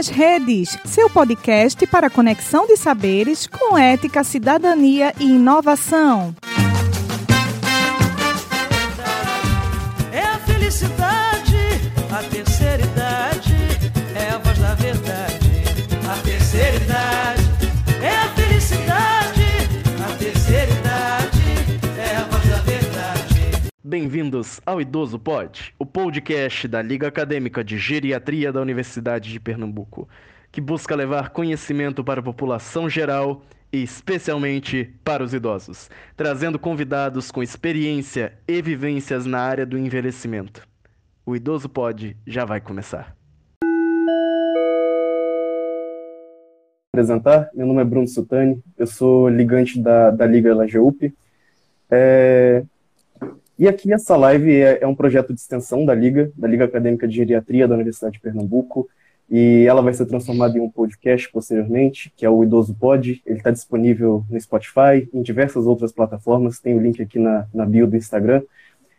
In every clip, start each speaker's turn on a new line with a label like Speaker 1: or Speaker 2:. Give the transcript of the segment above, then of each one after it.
Speaker 1: nas Redes, seu podcast para conexão de saberes com ética, cidadania e inovação.
Speaker 2: É a felicidade, a terceira idade, é a voz da verdade. A terceira idade, é a felicidade, a terceira idade, é a voz da verdade.
Speaker 3: Bem-vindos ao Idoso Pod, podcast da Liga Acadêmica de Geriatria da Universidade de Pernambuco, que busca levar conhecimento para a população geral e especialmente para os idosos, trazendo convidados com experiência e vivências na área do envelhecimento. O Idoso Pod já vai começar.
Speaker 4: apresentar. Meu nome é Bruno Sutani, eu sou ligante da, da Liga LAGEUP. É, e aqui essa live é, é, um projeto de extensão da Liga, da Liga Acadêmica de Geriatria da Universidade de Pernambuco, e ela vai ser transformada em um podcast posteriormente, que é o Idoso Pod. Ele está disponível no Spotify, em diversas outras plataformas, tem o link aqui na, na bio do Instagram.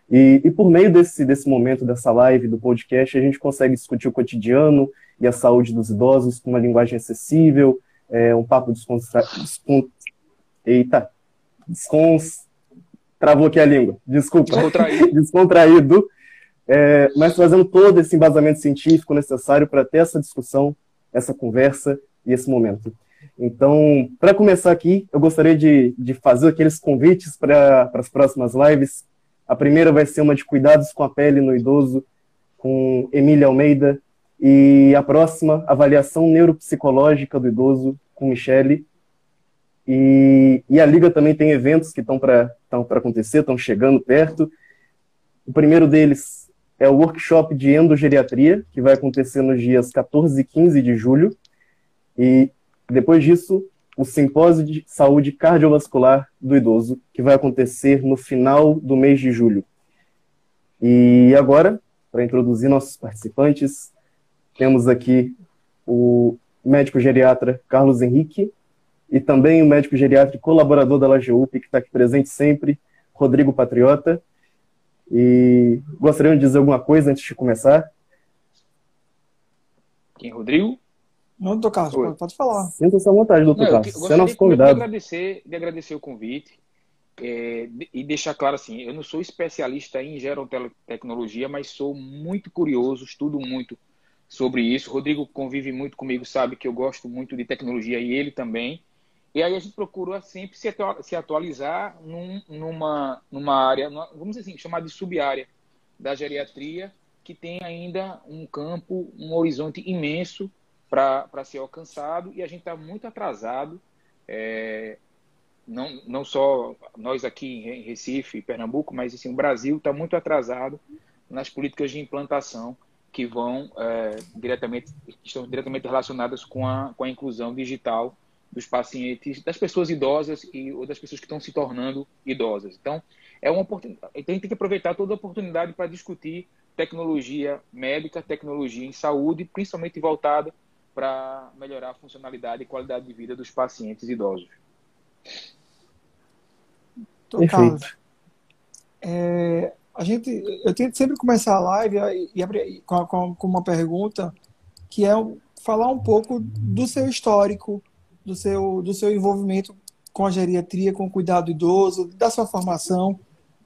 Speaker 4: E, e por meio desse, desse momento, dessa live, do podcast, a gente consegue discutir o cotidiano e a saúde dos idosos com uma linguagem acessível, é, um papo descontra... Descont... Eita, descons travou aqui a língua, desculpa.
Speaker 5: Descontraído.
Speaker 4: Descontraído. É, mas trazendo todo esse embasamento científico necessário para ter essa discussão, essa conversa e esse momento. Então, para começar aqui, eu gostaria de, de fazer aqueles convites para as próximas lives. A primeira vai ser uma de cuidados com a pele no idoso, com Emília Almeida, e a próxima, avaliação neuropsicológica do idoso, com Michele, e, e a Liga também tem eventos que estão para acontecer, estão chegando perto. O primeiro deles é o workshop de endogeriatria, que vai acontecer nos dias 14 e 15 de julho. E depois disso, o simpósio de saúde cardiovascular do idoso, que vai acontecer no final do mês de julho. E agora, para introduzir nossos participantes, temos aqui o médico geriatra Carlos Henrique, e também o médico geriátrico colaborador da LAGEUP, que está aqui presente sempre, Rodrigo Patriota. E gostariam de dizer alguma coisa antes de começar?
Speaker 5: Quem, Rodrigo?
Speaker 6: Não, doutor Carlos, pode, pode falar.
Speaker 4: Sinta-se à vontade, doutor
Speaker 5: Não,
Speaker 4: Carlos.
Speaker 5: eu
Speaker 4: Você é nosso
Speaker 5: gostaria
Speaker 4: convidado.
Speaker 5: De agradecer, de agradecer o convite é, de- e deixar claro assim, eu não sou especialista em gerontecnologia, mas sou muito curioso, estudo muito sobre isso. O Rodrigo convive muito comigo, sabe que eu gosto muito de tecnologia e ele também. E aí a gente procura sempre se atua- se atualizar num- numa, numa área, numa- vamos dizer assim, chamada de sub-área da geriatria, que tem ainda um campo, um horizonte imenso para ser alcançado e a gente está muito atrasado. é, não, não só nós aqui em Recife, Pernambuco, mas assim, o Brasil está muito atrasado nas políticas de implantação que vão é, diretamente, estão diretamente relacionadas com a, com a inclusão digital dos pacientes, das pessoas idosas e ou das pessoas que estão se tornando idosas. Então, é uma oportunidade. Então, a gente tem que aproveitar toda a oportunidade para discutir tecnologia médica, tecnologia em saúde, principalmente voltada para melhorar a funcionalidade e qualidade de vida dos pacientes idosos.
Speaker 4: Perfeito.
Speaker 6: Carlos, é, a gente, eu tento sempre começar a live e, e abrir com, com- com uma pergunta que é falar um pouco do seu histórico, do seu, do seu envolvimento com a geriatria, com o cuidado idoso, da sua formação.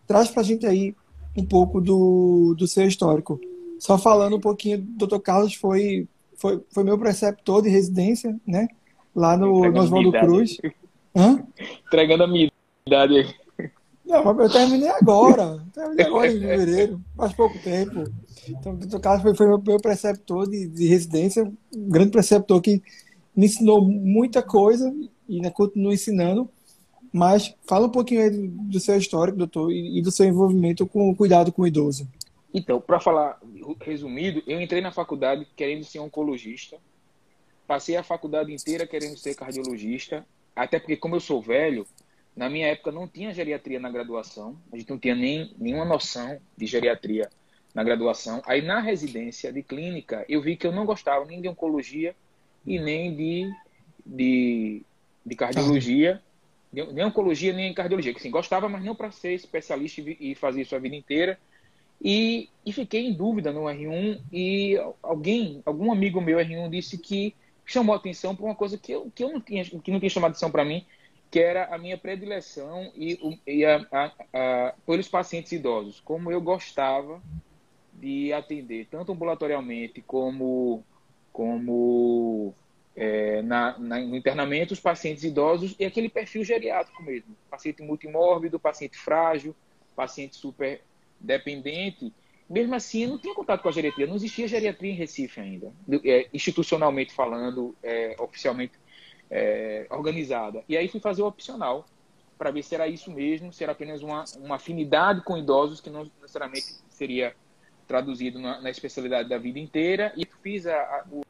Speaker 6: Traz para a gente aí um pouco do, do seu histórico. Só falando um pouquinho, doutor Carlos foi, foi, foi meu preceptor de residência, né? Lá no, no Oswaldo. Cruz. Hã?
Speaker 5: Entregando a minha idade aí.
Speaker 6: Não, mas eu terminei agora. Terminei agora em fevereiro, faz pouco tempo. Então, o doutor Carlos foi, foi meu, meu preceptor de, de residência, um grande preceptor que me ensinou muita coisa e ainda continua ensinando. Mas fala um pouquinho aí do, do seu histórico, doutor, e, e do seu envolvimento com o cuidado com o idoso.
Speaker 5: Então, para falar resumido, eu entrei na faculdade querendo ser oncologista. Passei a faculdade inteira querendo ser cardiologista, até porque, como eu sou velho, na minha época não tinha geriatria na graduação, a gente não tinha nem nenhuma noção de geriatria na graduação. Aí, na residência de clínica, eu vi que eu não gostava nem de oncologia e nem de, de, de cardiologia, nem oncologia nem cardiologia. Que, assim, gostava, mas não para ser especialista e fazer isso a vida inteira. E, e fiquei em dúvida no R1 e alguém, algum amigo meu R1 disse que chamou atenção para uma coisa que eu, que eu não tinha, que não tinha chamado atenção para mim, que era a minha predileção e, e a, a, a, pelos pacientes idosos, como eu gostava de atender tanto ambulatorialmente como como é, na, na, no internamento os pacientes idosos e aquele perfil geriátrico mesmo, paciente multimórbido, paciente frágil, paciente super dependente. Mesmo assim, não tinha contato com a geriatria, não existia geriatria em Recife ainda, é, institucionalmente falando, é, oficialmente é, organizada. E aí fui fazer o opcional para ver se era isso mesmo, se era apenas uma, uma afinidade com idosos que não necessariamente seria traduzido na, na especialidade da vida inteira. E fiz a, a, o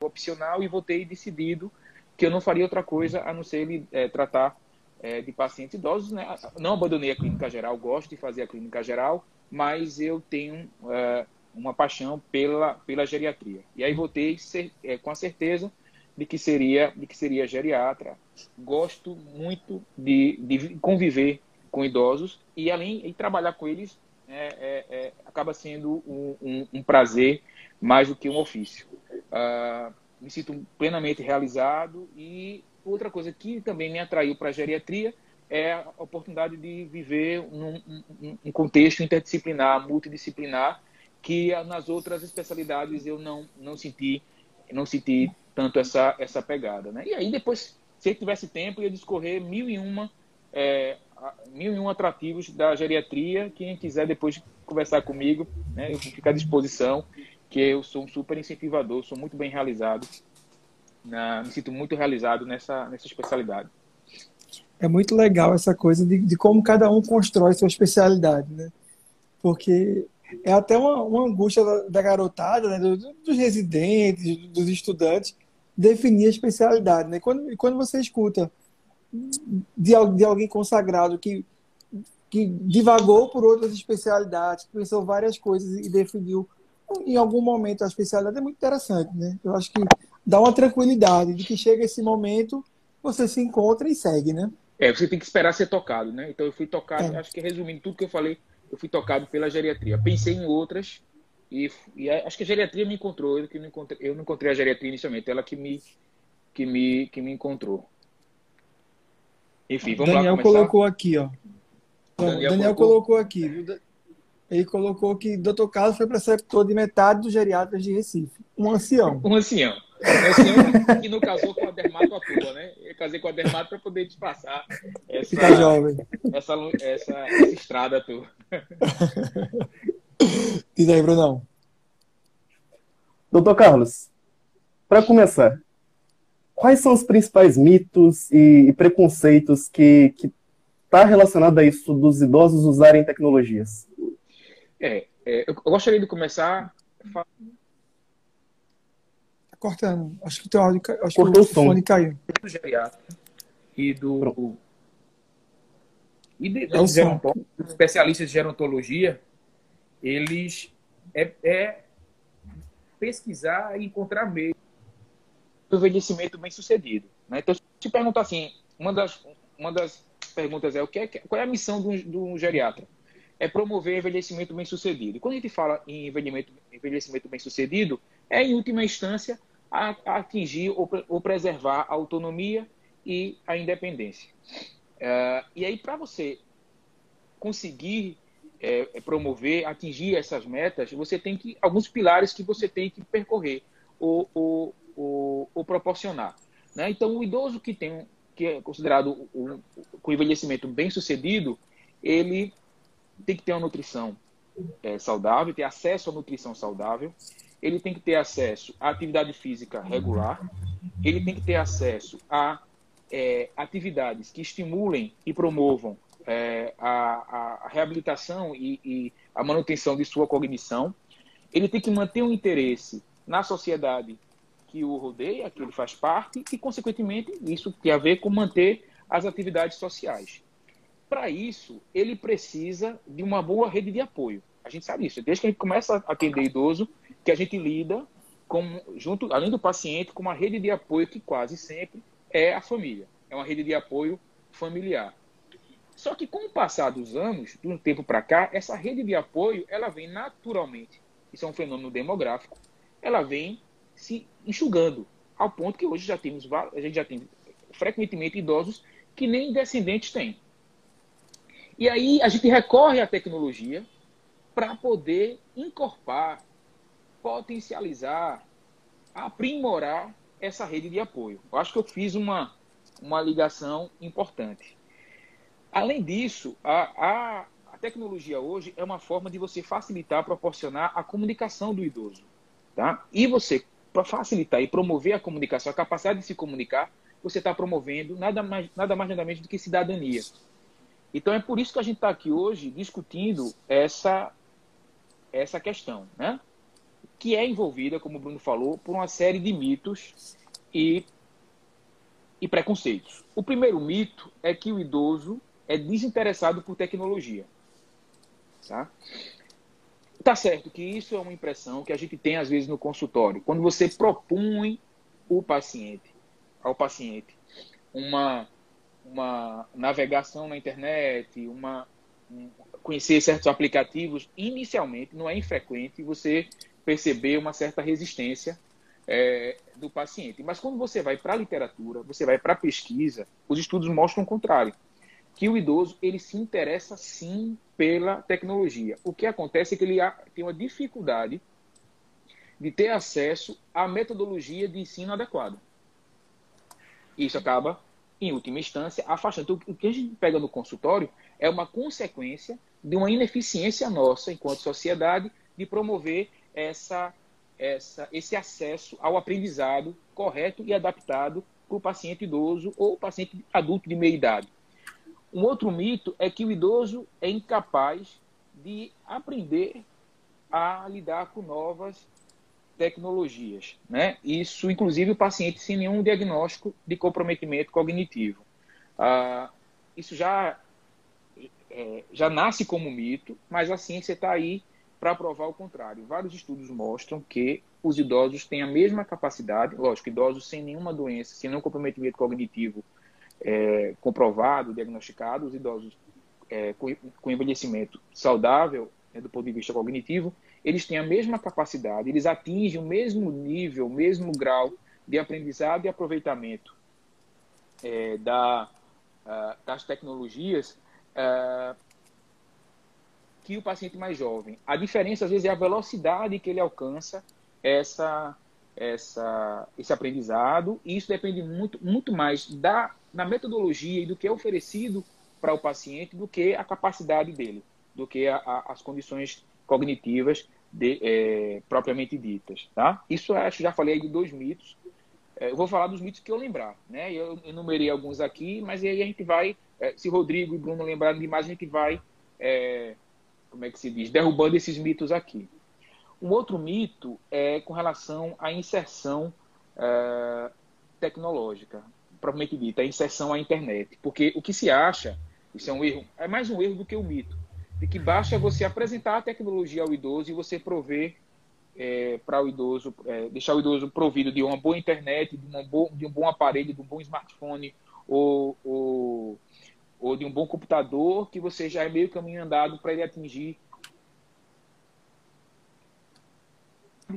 Speaker 5: opcional e votei decidido que eu não faria outra coisa a não ser é, tratar é, de pacientes idosos. Né? Não abandonei a clínica geral, gosto de fazer a clínica geral, mas eu tenho é, uma paixão pela, pela geriatria. E aí votei ser, é, com a certeza de que seria de que seria geriatra. Gosto muito de, de conviver com idosos e além de trabalhar com eles é, é, é, acaba sendo um, um, um, prazer mais do que um ofício. Uh, me sinto plenamente realizado e outra coisa que também me atraiu para a geriatria é a oportunidade de viver num um, um contexto interdisciplinar, multidisciplinar, que nas outras especialidades eu não, não senti não senti tanto essa, essa pegada. Né? E aí depois, se ele tivesse tempo, ia discorrer mil e uma, é, mil e um atrativos da geriatria. Quem quiser depois conversar comigo, né, eu fico à disposição, que eu sou um super incentivador, sou muito bem realizado, na, me sinto muito realizado nessa, nessa especialidade.
Speaker 6: É muito legal essa coisa de, de como cada um constrói sua especialidade, né? Porque é até uma, uma angústia da, da garotada, né? dos, dos residentes, dos estudantes, definir a especialidade. Né? Quando, quando você escuta de, de alguém consagrado que, que divagou por outras especialidades, pensou várias coisas e definiu em algum momento a especialidade, é muito interessante. Né? Eu acho que dá uma tranquilidade de que chega esse momento, você se encontra e segue, né?
Speaker 5: É, você tem que esperar ser tocado, né? Então eu fui tocado, é. acho que resumindo tudo que eu falei, eu fui tocado pela geriatria. Pensei em outras, e, e acho que a geriatria me encontrou, eu, que não encontrei, eu não encontrei a geriatria inicialmente, ela que me, que me, que me encontrou.
Speaker 6: Enfim, vamos Daniel lá começar. colocou aqui, ó. Daniel, Daniel colocou... colocou aqui. Ele colocou que Dr. Carlos foi preceptor de metade dos geriatras de Recife. Um ancião.
Speaker 5: Um ancião. Um ancião que não casou com a dermato à toa, né? Eu casei com a dermato para poder disfarçar essa,
Speaker 6: Fica jovem.
Speaker 5: Essa, essa, essa estrada tua.
Speaker 6: Diz aí, Brunão.
Speaker 4: Doutor Carlos, para começar, quais são os principais mitos e, e preconceitos que, está relacionado a isso dos idosos usarem tecnologias?
Speaker 5: É, é eu gostaria de começar. Tá
Speaker 6: cortando. Acho que o teu áudio acho Cortou que o, o fone caiu.
Speaker 5: Do geriatra e do. Pronto. E de, é de especialistas de gerontologia, eles é, é pesquisar e encontrar meio envelhecimento bem sucedido. Né? Então, se perguntar assim, uma das, uma das perguntas é, o que é qual é a missão do, do geriatra? É promover envelhecimento bem sucedido. E quando a gente fala em envelhecimento, envelhecimento bem sucedido, é em última instância a, a atingir ou, ou, preservar a autonomia e a independência. Uh, e aí, para você conseguir é, promover, atingir essas metas, você tem que alguns pilares que você tem que percorrer ou, ou, ou, ou proporcionar. Né? Então, o idoso que tem que é considerado o, o envelhecimento bem sucedido, ele tem que ter uma nutrição é, saudável, ter acesso à nutrição saudável, ele tem que ter acesso à atividade física regular, ele tem que ter acesso a é, atividades que estimulem e promovam é, a, a, reabilitação e, e, a manutenção de sua cognição. Ele tem que manter um interesse na sociedade que o rodeia, que ele faz parte, e, consequentemente, isso tem a ver com manter as atividades sociais. Para isso, ele precisa de uma boa rede de apoio. A gente sabe isso. Desde que a gente começa a atender idoso, que a gente lida com, junto, além do paciente, com uma rede de apoio que quase sempre é a família. É uma rede de apoio familiar. Só que com o passar dos anos, de um tempo para cá, essa rede de apoio, ela vem naturalmente, isso é um fenômeno demográfico, ela vem se enxugando, ao ponto que hoje já temos, a gente já tem frequentemente idosos que nem descendentes têm. E aí a gente recorre à tecnologia para poder incorporar, potencializar, aprimorar essa rede de apoio. Eu acho que eu fiz uma, uma ligação importante. Além disso, a, a, a tecnologia hoje é uma forma de você facilitar, proporcionar a comunicação do idoso. Tá? E você, para facilitar e promover a comunicação, a capacidade de se comunicar, você está promovendo nada mais, nada mais nada menos do que cidadania. Então é por isso que a gente está aqui hoje discutindo essa, essa questão, né? que é envolvida, como o Bruno falou, por uma série de mitos e, e preconceitos. O primeiro mito é que o idoso é desinteressado por tecnologia. Tá? Tá certo que isso é uma impressão que a gente tem às vezes no consultório. Quando você propõe o paciente, ao paciente, uma uma navegação na internet, uma um, conhecer certos aplicativos, inicialmente não é infrequente você perceber uma certa resistência é, do paciente. Mas quando você vai para a literatura, você vai para a pesquisa, os estudos mostram o contrário, que o idoso ele se interessa sim pela tecnologia. O que acontece é que ele tem uma dificuldade de ter acesso à metodologia de ensino adequada. Isso acaba em última instância, afastando. Então, o que a gente pega no consultório é uma consequência de uma ineficiência nossa, enquanto sociedade, de promover essa, essa, esse acesso ao aprendizado correto e adaptado para o paciente idoso ou paciente adulto de meia idade. Um outro mito é que o idoso é incapaz de aprender a lidar com novas tecnologias. Né? Isso, inclusive, o paciente sem nenhum diagnóstico de comprometimento cognitivo. Ah, isso já, é, já nasce como mito, mas a ciência está aí para provar o contrário. Vários estudos mostram que os idosos têm a mesma capacidade, lógico, idosos sem nenhuma doença, sem nenhum comprometimento cognitivo é, comprovado, diagnosticado, os idosos é, com, com envelhecimento saudável, né, do ponto de vista cognitivo, eles têm a mesma capacidade, eles atingem o mesmo nível, o mesmo grau de aprendizado e aproveitamento é, da, das tecnologias que o paciente mais jovem. A diferença, às vezes, é a velocidade que ele alcança essa, essa, esse aprendizado, e isso depende muito, muito mais da, da metodologia e do que é oferecido para o paciente do que a capacidade dele, do que a, a, as condições cognitivas de, é, propriamente ditas. Tá? Isso acho já falei de dois mitos. É, eu vou falar dos mitos que eu lembrar. Né? Eu enumerei alguns aqui, mas aí a gente vai, é, se Rodrigo e Bruno lembrarem de mais, a gente vai, é, como é que se diz, derrubando esses mitos aqui. Um outro mito é com relação à inserção é, tecnológica, propriamente dita, a inserção à internet. Porque o que se acha, isso é um erro, é mais um erro do que um mito de que basta você apresentar a tecnologia ao idoso e você prover é, para o idoso, é, deixar o idoso provido de uma boa internet, de, bo de um bom aparelho, de um bom smartphone ou, ou, ou, de um bom computador, que você já é meio caminho andado para ele atingir.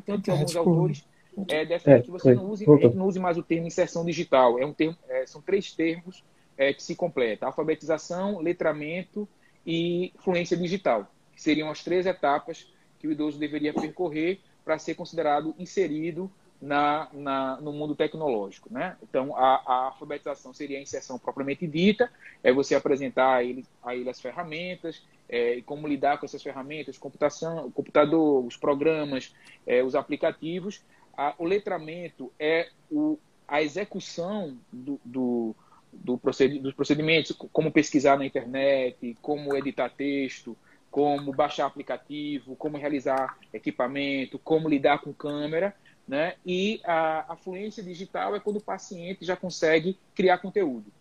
Speaker 5: Tanto que alguns autores é, defendem é, que você não use, não use mais o termo inserção digital. É um termo, é, são três termos é, que se completam: alfabetização, letramento e fluência digital, seriam as três etapas que o idoso deveria percorrer para ser considerado inserido na, na, no mundo tecnológico. Né? Então, a, a, alfabetização seria a inserção propriamente dita, é você apresentar a ele, a ele as ferramentas, é, como lidar com essas ferramentas, computação, computador, os programas, é, os aplicativos. A, o letramento é o, a execução do, do do dos procedimentos, como pesquisar na internet, como editar texto, como baixar aplicativo, como realizar equipamento, como lidar com câmera, né? E a, a fluência digital é quando o paciente já consegue criar conteúdo.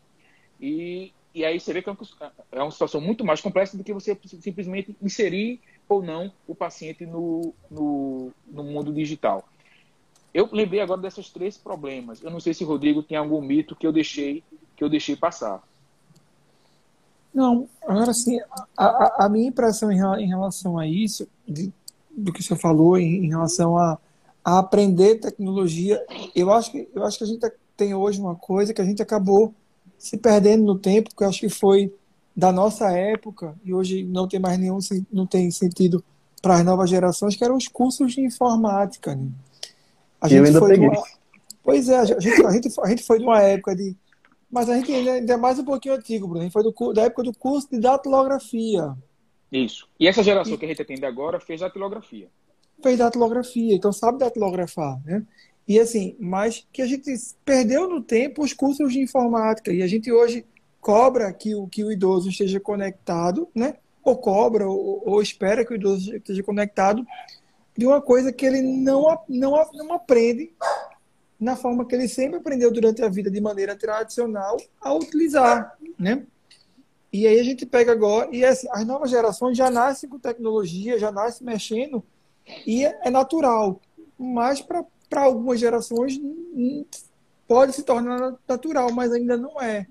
Speaker 5: E, e aí você vê que é uma, é situação muito mais complexa do que você simplesmente inserir ou não o paciente no, no, no mundo digital. Eu lembrei agora desses três problemas. Eu não sei se o Rodrigo tem algum mito que eu deixei que eu deixei passar.
Speaker 6: Não, agora sim, a, a, minha impressão em, relação a isso, de, do que o senhor falou, em, em relação a, a, aprender tecnologia, eu acho, que, eu acho que a gente tem hoje uma coisa que a gente acabou se perdendo no tempo, que eu acho que foi da nossa época, e hoje não tem mais nenhum, não tem sentido para as novas gerações, que eram os cursos de informática. Né?
Speaker 4: A gente eu ainda peguei.
Speaker 6: Uma... Pois é, a gente, a, gente, a gente foi de uma época de mas a gente ainda é mais um pouquinho antigo, Bruno. A gente foi do, da época do curso de datilografia.
Speaker 5: Isso. E essa geração e... que a gente atende agora fez datilografia.
Speaker 6: Fez datilografia, então sabe datilografar, né? E assim, mas que a gente perdeu no tempo os cursos de informática. E a gente hoje cobra que o, que o idoso esteja conectado, né? Ou cobra, ou, ou espera que o idoso esteja conectado de uma coisa que ele não, não, não aprende na forma que ele sempre aprendeu durante a vida de maneira tradicional a utilizar, né? E aí a gente pega agora e as, as novas gerações já nascem com tecnologia, já nascem mexendo e é, é natural. Mas para algumas gerações pode se tornar natural, mas ainda não é.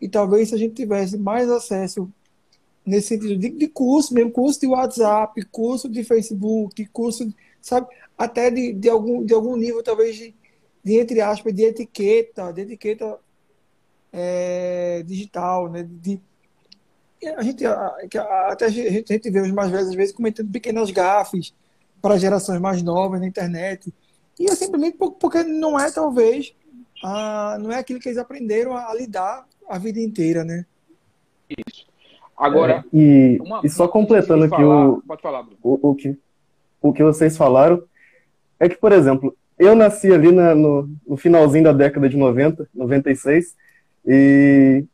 Speaker 6: E talvez se a gente tivesse mais acesso nesse sentido de, de curso, mesmo curso de WhatsApp, curso de Facebook, curso, sabe, até de, de, algum, de algum nível talvez de, de entre aspas, de etiqueta, de etiqueta é, digital, né? De, a gente, até a gente, a gente vê os mais velhos às vezes cometendo pequenas gafes para gerações mais novas na internet. E é simplesmente porque não é, talvez, a, não é aquilo que eles aprenderam a, a lidar a vida inteira, né?
Speaker 5: Isso. Agora,
Speaker 4: é, e, e só completando aqui o,
Speaker 5: falar,
Speaker 4: o, o, que, o que vocês falaram, é que, por exemplo, eu nasci ali na, no, no, finalzinho da década de 90, 96, e,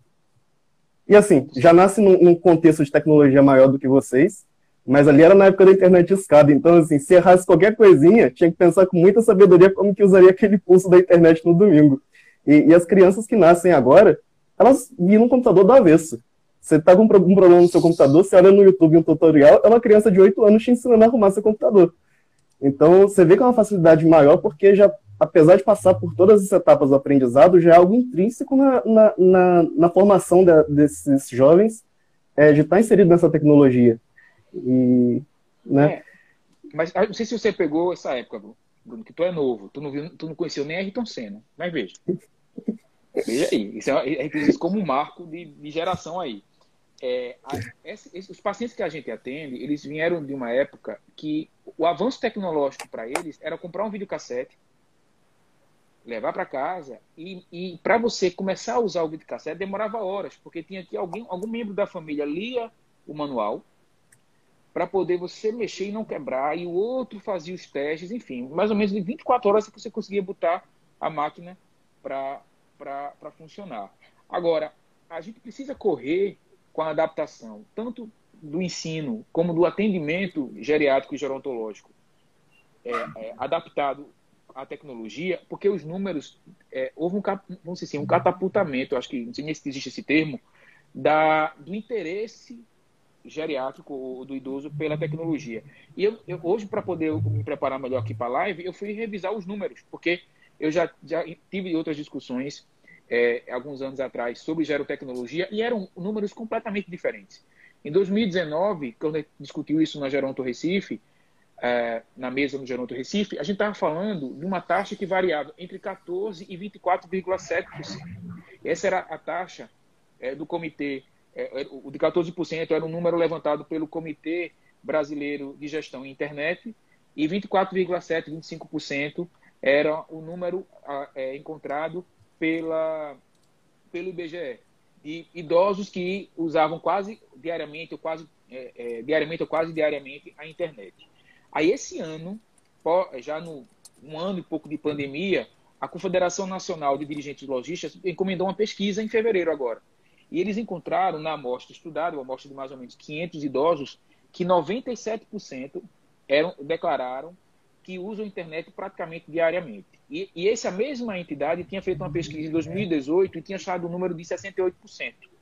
Speaker 4: e assim, já nasce num, num, contexto de tecnologia maior do que vocês, mas ali era na época da internet escada, então assim, se errasse qualquer coisinha, tinha que pensar com muita sabedoria como que usaria aquele pulso da internet no domingo. E, e as crianças que nascem agora, elas viram um computador do avesso. Você está com um problema no seu computador, você olha no YouTube um tutorial, é uma criança de 8 anos te ensinando a arrumar seu computador. Então, você vê que é uma facilidade maior, porque já, apesar de passar por todas as etapas do aprendizado, já é algo intrínseco na, na, na, na formação de, desses jovens é, de estar inserido nessa tecnologia. E, né?
Speaker 5: É, mas não sei se você pegou essa época, Bruno, que tu é novo, tu não, viu, tu não conheceu nem Ayrton Senna, mas veja. Veja aí, isso é, é, é como um marco de, de geração aí é, a, os pacientes que a gente atende, eles vieram de uma época que o avanço tecnológico para eles era comprar um videocassete, levar para casa e, e para você começar a usar o videocassete demorava horas, porque tinha que alguém, algum membro da família lia o manual para poder você mexer e não quebrar, e o outro fazia os testes, enfim, mais ou menos de 24 horas que você conseguia botar a máquina para funcionar. Agora, a gente precisa correr com a adaptação, tanto do ensino como do atendimento geriátrico e gerontológico é, é, adaptado à tecnologia, porque os números, é, houve um, vamos dizer assim, um catapultamento, acho que não sei se existe esse termo, da, do interesse geriátrico ou do idoso pela tecnologia. E eu, eu hoje, para poder me preparar melhor aqui para a live, eu fui revisar os números, porque eu já, já tive outras discussões é, alguns anos atrás sobre gerotecnologia e eram números completamente diferentes. Em 2019, quando a gente discutiu isso na Geronto Recife, é, na mesa no Geronto Recife, a gente estava falando de uma taxa que variava entre 14% e 24,7%. Essa era a taxa é, do comitê, é, é, o de 14% era um número levantado pelo Comitê Brasileiro de Gestão em Internet e 24,7%, 25% era o número é, encontrado pela, pelo IBGE, de idosos que usavam quase diariamente ou quase, é, é, diariamente ou quase diariamente a internet. Aí esse ano, já no um ano e pouco de pandemia, a Confederação Nacional de Dirigentes Logísticos encomendou uma pesquisa em fevereiro agora. E eles encontraram na amostra estudada, uma amostra de mais ou menos 500 idosos, que 97% eram, declararam que usam a internet praticamente diariamente. E, e essa mesma entidade tinha feito uma pesquisa em 2018 e tinha achado o um número de 68%. Uh,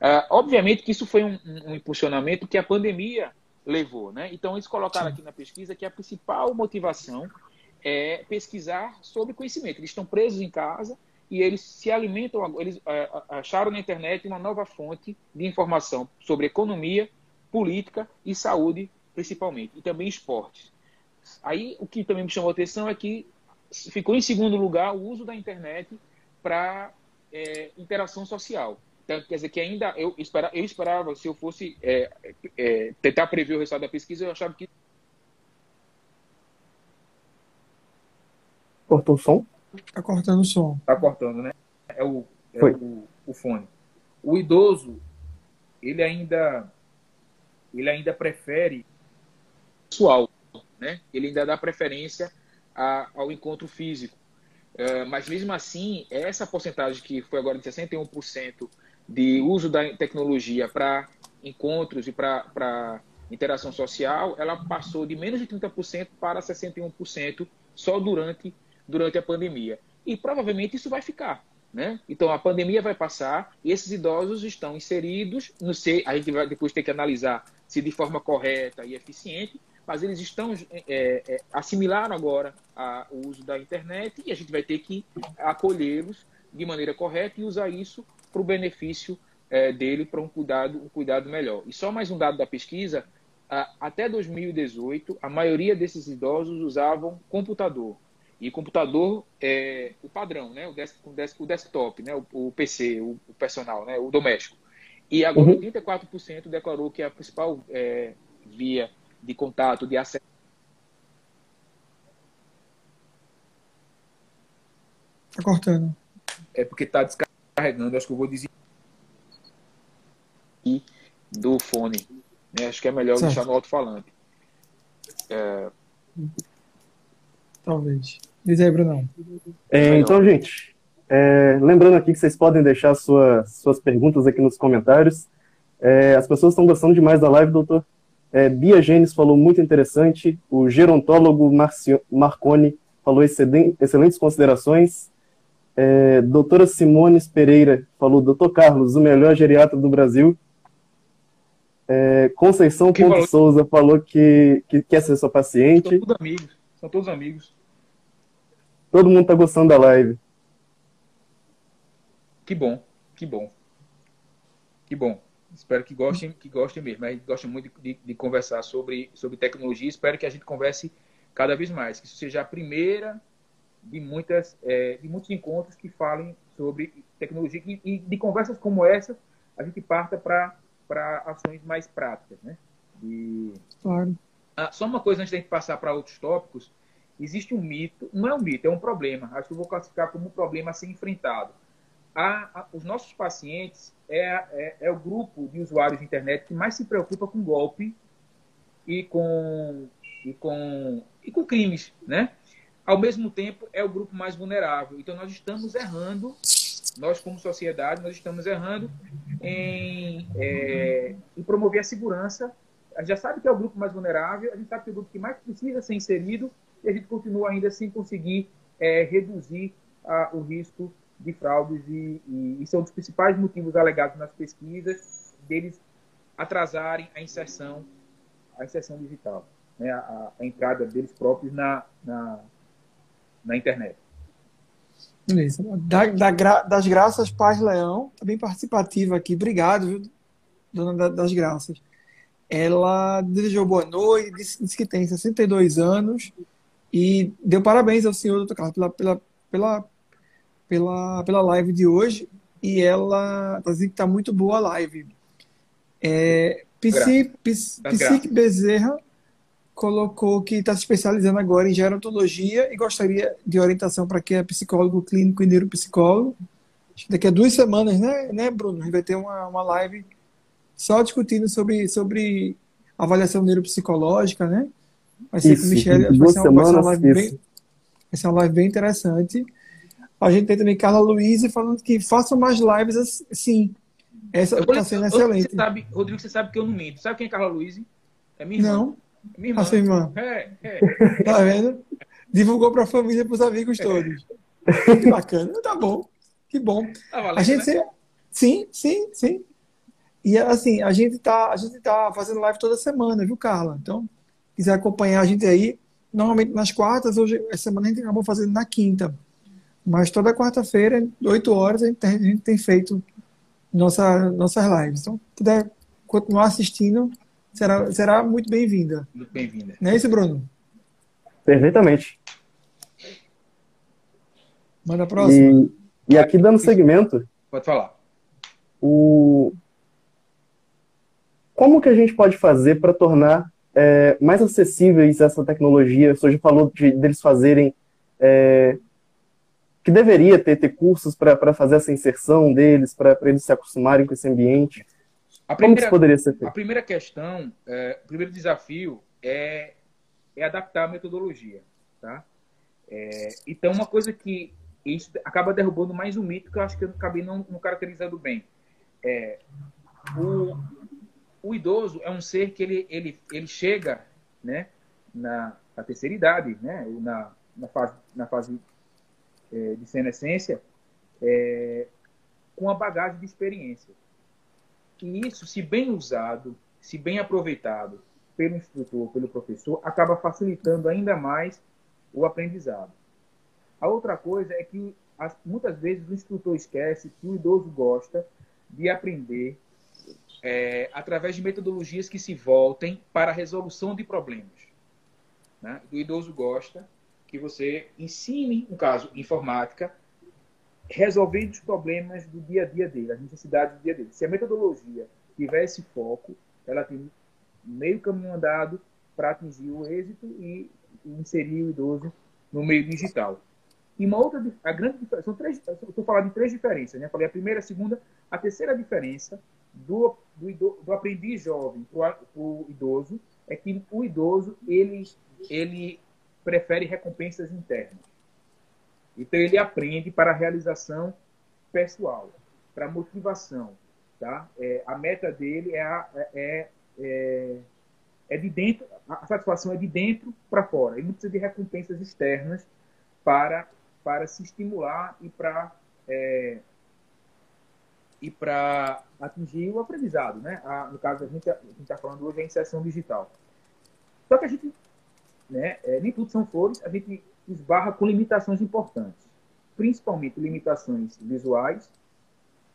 Speaker 5: ah, obviamente que isso foi um, um, impulsionamento que a pandemia levou. Né? Então, eles colocaram aqui na pesquisa que a principal motivação é pesquisar sobre conhecimento. Eles estão presos em casa e eles se alimentam, eles é, acharam na internet uma nova fonte de informação sobre economia, política e saúde, principalmente, e também esportes. Aí o que também me chamou a atenção é que ficou em segundo lugar o uso da internet para é, interação social. Então, quer dizer que ainda eu, espera, eu esperava, se eu fosse é, é, tentar prever o resultado da pesquisa, eu achava que.
Speaker 4: Cortou o som?
Speaker 6: Tá cortando o som.
Speaker 5: Tá cortando, né? É o, é o, o fone. O idoso, ele ainda ele ainda prefere pessoal, né? Ele ainda dá preferência a, ao encontro físico. Uh, mas mesmo assim, essa porcentagem que foi agora de 61% de uso da tecnologia para encontros e para interação social, ela passou de menos de 30% para 61% só durante, durante a pandemia. E provavelmente isso vai ficar. Né? Então a pandemia vai passar e esses idosos estão inseridos, não sei, a gente vai depois ter que analisar se de forma correta e eficiente, mas eles estão é, é, assimilaram agora a, o uso da internet e a gente vai ter que acolhê-los de maneira correta e usar isso para o benefício é, dele para um cuidado, um cuidado melhor. E só mais um dado da pesquisa: até 2018, a maioria desses idosos usavam computador. E computador é o padrão, né? o, desk, o, desk, o desktop, né? o, o PC, o, o, personal, né? o doméstico. E agora uhum. 34% declarou que a principal é, via de contato, de acesso.
Speaker 6: Está cortando.
Speaker 5: É porque está descarregando carregando, acho que eu vou dizer do fone. Né? Acho que é melhor certo. deixar no alto-falante.
Speaker 6: É... Talvez. Diz aí, Brunão.
Speaker 4: É, então, gente, é, lembrando aqui que vocês podem deixar sua, suas perguntas aqui nos comentários. É, as pessoas estão gostando demais da live, doutor. É, Bia Gênesis falou muito interessante. O gerontólogo Marcio, Marconi falou excelentes considerações. É, doutora Simones Pereira falou, doutor Carlos, o melhor geriatra do Brasil. É, Conceição Ponto falou? Souza falou que, que quer ser sua paciente. São
Speaker 5: todos amigos. São todos amigos.
Speaker 4: Todo mundo está gostando da live.
Speaker 5: Que bom, que bom. Que bom. Espero que gostem, que gostem mesmo. A gente gosta muito de, de conversar sobre, sobre tecnologia. Espero que a gente converse cada vez mais. Que isso seja a primeira de, muitas, é, de muitos encontros que falem sobre tecnologia e, e de conversas como essa a gente parta para ações mais práticas. Né?
Speaker 6: E, claro.
Speaker 5: Ah, só uma coisa antes da gente passar para outros tópicos. Existe um mito, não é um mito, é um problema. Acho que eu vou classificar como um problema a ser enfrentado. A, a, os nossos pacientes é, é, é, o grupo de usuários de internet que mais se preocupa com golpe e com, e com, e com crimes, né? ao mesmo tempo é o grupo mais vulnerável. Então nós estamos errando, nós como sociedade, nós estamos errando em, é, em promover a segurança. A gente já sabe que é o grupo mais vulnerável, a gente sabe que é o grupo que mais precisa ser inserido e a gente continua ainda sem conseguir é, reduzir a, o risco de fraudes e, e, e são dos principais motivos alegados nas pesquisas deles atrasarem a inserção, a inserção digital, né, a, a entrada deles próprios na, na na internet.
Speaker 6: Beleza. Da, da, das graças, Paz Leão, tá bem participativa aqui. Obrigado, viu, dona das graças. Ela desejou boa noite, disse, disse, que tem 62 anos e deu parabéns ao senhor, doutor Carlos, pela, pela, pela, pela, pela live de hoje. E ela está dizendo que está muito boa a live. É, Psique Bezerra colocou que está se especializando agora em gerontologia e gostaria de orientação para quem é psicólogo clínico e neuropsicólogo. Daqui a duas semanas, né, né Bruno? A gente vai ter uma, uma live só discutindo sobre, sobre avaliação neuropsicológica, né? Vai ser isso, com Michelle, vai ser, uma, vai, ser uma live bem, vai ser uma live bem interessante. A gente tem também Carla Luiz falando que façam mais lives assim. Essa está sendo excelente.
Speaker 5: Você sabe, Rodrigo, você sabe que eu não minto. Sabe quem é Carla Luiz? É minha irmã.
Speaker 6: Não.
Speaker 5: Minha irmã.
Speaker 6: A sua irmã.
Speaker 5: É, é.
Speaker 6: Tá vendo? Divulgou para a família, para os amigos é. todos. Que bacana. Tá bom. Que bom.
Speaker 5: Tá valendo,
Speaker 6: a gente né? Sim, sim, sim. E assim, a gente tá, a gente tá fazendo live toda semana, viu, Carla? Então, quiser acompanhar a gente aí, normalmente nas quartas, hoje, essa semana a gente acabou fazendo na quinta. Mas toda quarta-feira, 8 horas, a gente, tem, a gente tem feito nossa, nossas lives. Então, se puder continuar assistindo, será, será muito bem-vinda.
Speaker 5: Muito bem-vinda.
Speaker 6: Não é isso, Bruno?
Speaker 4: Perfeitamente.
Speaker 6: Manda a próxima.
Speaker 4: E, e aqui dando segmento,
Speaker 5: Pode falar.
Speaker 4: o... como que a gente pode fazer para tornar é, mais acessíveis essa tecnologia? Você já falou de, deles fazerem é, que deveria ter, ter cursos para fazer essa inserção deles, para eles se acostumarem com esse ambiente.
Speaker 5: A
Speaker 4: Como que
Speaker 5: primeira,
Speaker 4: isso poderia ser
Speaker 5: a
Speaker 4: feito?
Speaker 5: primeira questão, é, o primeiro desafio é, é adaptar a metodologia, tá? É, então, uma coisa que isso acaba derrubando mais um mito que eu acho que eu acabei não, não caracterizando bem. É, o, o idoso é um ser que ele, ele, ele chega né, na, na terceira idade, né, na, na fase, na fase é, de senescência, é, com a bagagem de experiência. E isso, se bem usado, se bem aproveitado pelo instrutor, pelo professor, acaba facilitando ainda mais o aprendizado. A outra coisa é que as- muitas vezes o instrutor esquece que o idoso gosta de aprender é, através de metodologias que se voltem para a resolução de problemas. né? O idoso gosta que você ensine, no caso, informática, resolvendo os problemas do dia a dia dele, as necessidades do dia a dia. Se a metodologia tiver esse foco, ela tem meio caminho andado para atingir o êxito e inserir o idoso no meio digital. E uma outra, a grande diferença, são três, estou falando de três diferenças, né? Falei a primeira, a segunda, a terceira diferença do, do, do aprendiz jovem para o idoso é que o idoso ele, ele prefere recompensas internas. Então ele aprende para a realização pessoal, para motivação, tá? É, a meta dele é, a- é, é, é de dentro, a satisfação é de dentro para fora. Ele não precisa de recompensas externas para, para se estimular e para é, e para atingir o aprendizado, né? A- no caso a gente está falando hoje é inserção digital. Só que a gente, né? é, nem tudo são flores. A gente esbarra com limitações importantes, principalmente limitações visuais,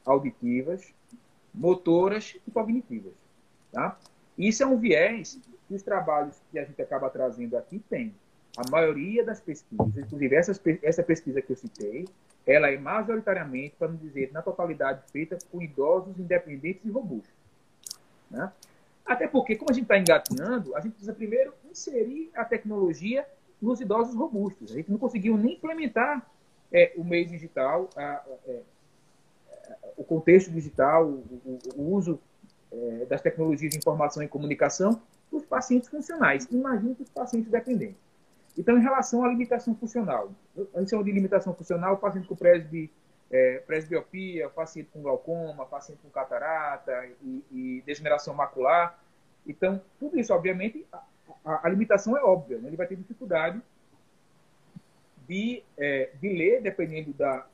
Speaker 5: auditivas, motoras e cognitivas, tá? Isso é um viés que os trabalhos que a gente acaba trazendo aqui têm. A maioria das pesquisas, inclusive essas, essa pesquisa que eu citei, ela é majoritariamente, para não dizer na totalidade, feita por idosos independentes e robustos. Né? Até porque, como a gente está engatinhando, a gente precisa primeiro inserir a tecnologia nos idosos robustos. A gente não conseguiu nem implementar é, o meio digital, a- é, o contexto digital, o, o- o uso é, das tecnologias de informação e comunicação para os pacientes funcionais. Imagine para os pacientes dependentes. Então, em relação à limitação funcional, a gente chama de limitação funcional o paciente com presbi, é, presbiopia, paciente com glaucoma, paciente com catarata e, e degeneração macular. Então, tudo isso, obviamente, a, a- a limitação é óbvia. né? Ele vai ter dificuldade de, é, de ler, dependendo da,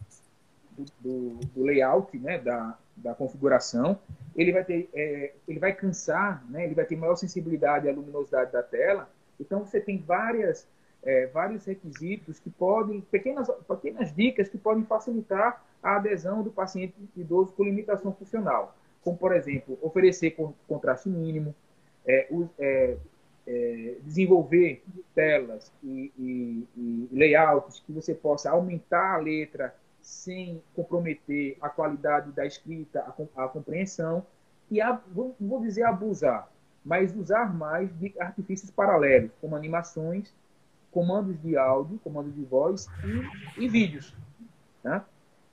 Speaker 5: do, do- do layout, né, da, da configuração. Ele vai ter, é, ele vai cansar, né, ele vai ter maior sensibilidade à luminosidade da tela. Então você tem várias, é, vários requisitos que podem, pequenas, pequenas dicas que podem facilitar a adesão do paciente idoso com limitação funcional, como por exemplo oferecer con- contraste mínimo, é, é, é, desenvolver telas e, e- e layouts que você possa aumentar a letra sem comprometer a qualidade da escrita, a, a compreensão, e a, vou, vou dizer abusar, mas usar mais de artifícios paralelos, como animações, comandos de áudio, comandos de voz e, e vídeos. Né?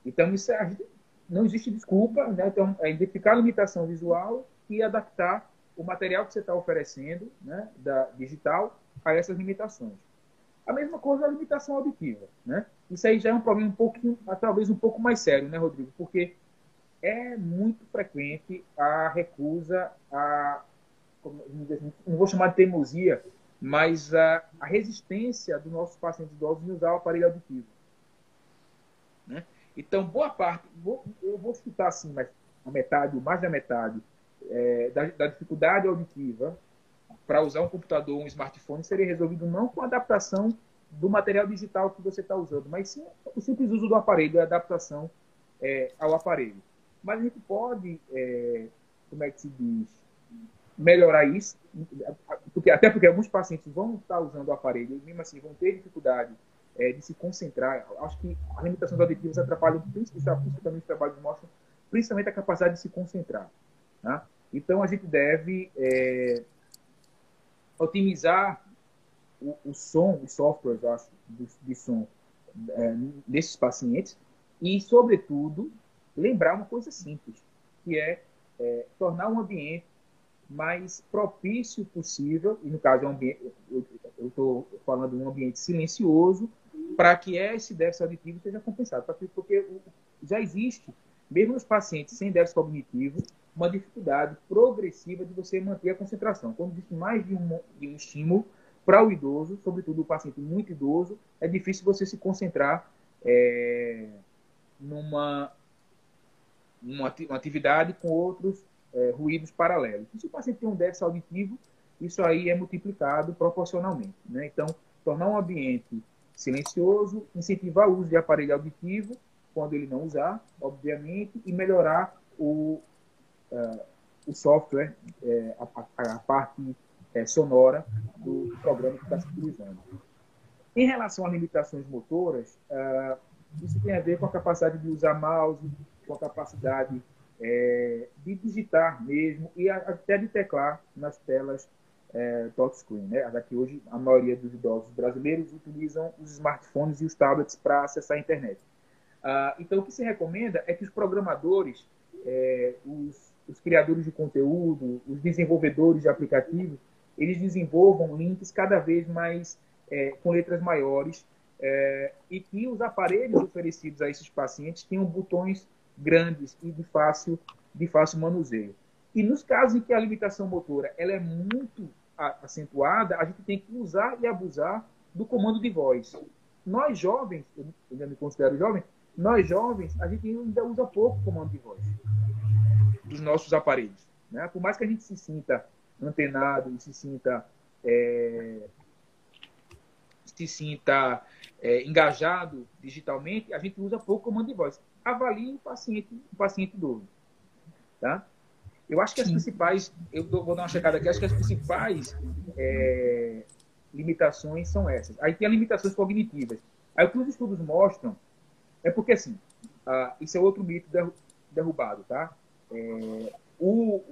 Speaker 5: Então, isso é, não existe desculpa, né? então, é identificar a limitação visual e adaptar o material que você está oferecendo, né, da digital, a essas limitações. A mesma coisa a limitação auditiva, né? Isso aí já é um problema um pouquinho, talvez um pouco mais sério, né, Rodrigo? Porque é muito frequente a recusa, a, assim, não vou chamar de teimosia, mas a, a resistência dos nossos pacientes idosos em usar o aparelho auditivo. Né? Então, boa parte, vou- eu vou chutar assim, mas a metade, ou mais da metade, é, da, da dificuldade auditiva para usar um computador um smartphone seria resolvido não com adaptação do material digital que você está usando, mas sim o simples uso do aparelho, a adaptação é, ao aparelho. Mas a gente pode, é, como é que se diz, melhorar isso, porque, até porque alguns pacientes vão estar usando o aparelho e mesmo assim vão ter dificuldade é, de se concentrar. Acho que as limitações auditivas atrapalham, principalmente os trabalhos mostram, principalmente a capacidade de se concentrar. Tá? Então a gente deve é, otimizar o, o, som, os softwares acho, de, de som é, desses pacientes e, sobretudo, lembrar uma coisa simples, que é, é tornar um ambiente mais propício possível, e no caso é um ambiente, eu estou falando de um ambiente silencioso, para que esse déficit auditivo seja compensado. Porque já existe, mesmo nos pacientes sem déficit cognitivo, uma dificuldade progressiva de você manter a concentração. Quando existe mais de um, de um estímulo, para o idoso, sobretudo o paciente muito idoso, é difícil você se concentrar é, numa uma atividade com outros é, ruídos paralelos. Se o paciente tem um déficit auditivo, isso aí é multiplicado proporcionalmente. Né? Então, tornar um ambiente silencioso, incentivar o uso de aparelho auditivo, quando ele não usar, obviamente, e melhorar o, uh, o software, é, a, a, parte é, sonora do programa que está se utilizando. Em relação às limitações motoras, uh, isso tem a ver com a capacidade de usar mouse, com a capacidade é, de digitar mesmo e até de teclar nas telas é, touchscreen. Né? Daqui hoje a maioria dos idosos brasileiros utilizam os smartphones e os tablets para acessar a internet. Uh, então, o que se recomenda é que os programadores, é, os, os, criadores de conteúdo, os desenvolvedores de aplicativos, eles desenvolvam links cada vez mais é, com letras maiores é, e que os aparelhos oferecidos a esses pacientes tenham botões grandes e de fácil, de fácil manuseio. E nos casos em que a limitação motora ela é muito acentuada, a gente tem que usar e abusar do comando de voz. Nós jovens, eu ainda me considero jovem, nós jovens, a gente ainda usa pouco comando de voz dos nossos aparelhos. Né? Por mais que a gente se sinta antenado e se sinta é, se sinta é, engajado digitalmente, a gente usa pouco comando de voz. Avalie o paciente, o paciente idoso. Tá? Eu acho que as Sim. principais, eu vou dar uma checada aqui, acho que as principais é, limitações são essas. Aí tem as limitações cognitivas. Aí o que os estudos mostram é porque, assim, ah, isso é outro mito derrubado, tá? É, o,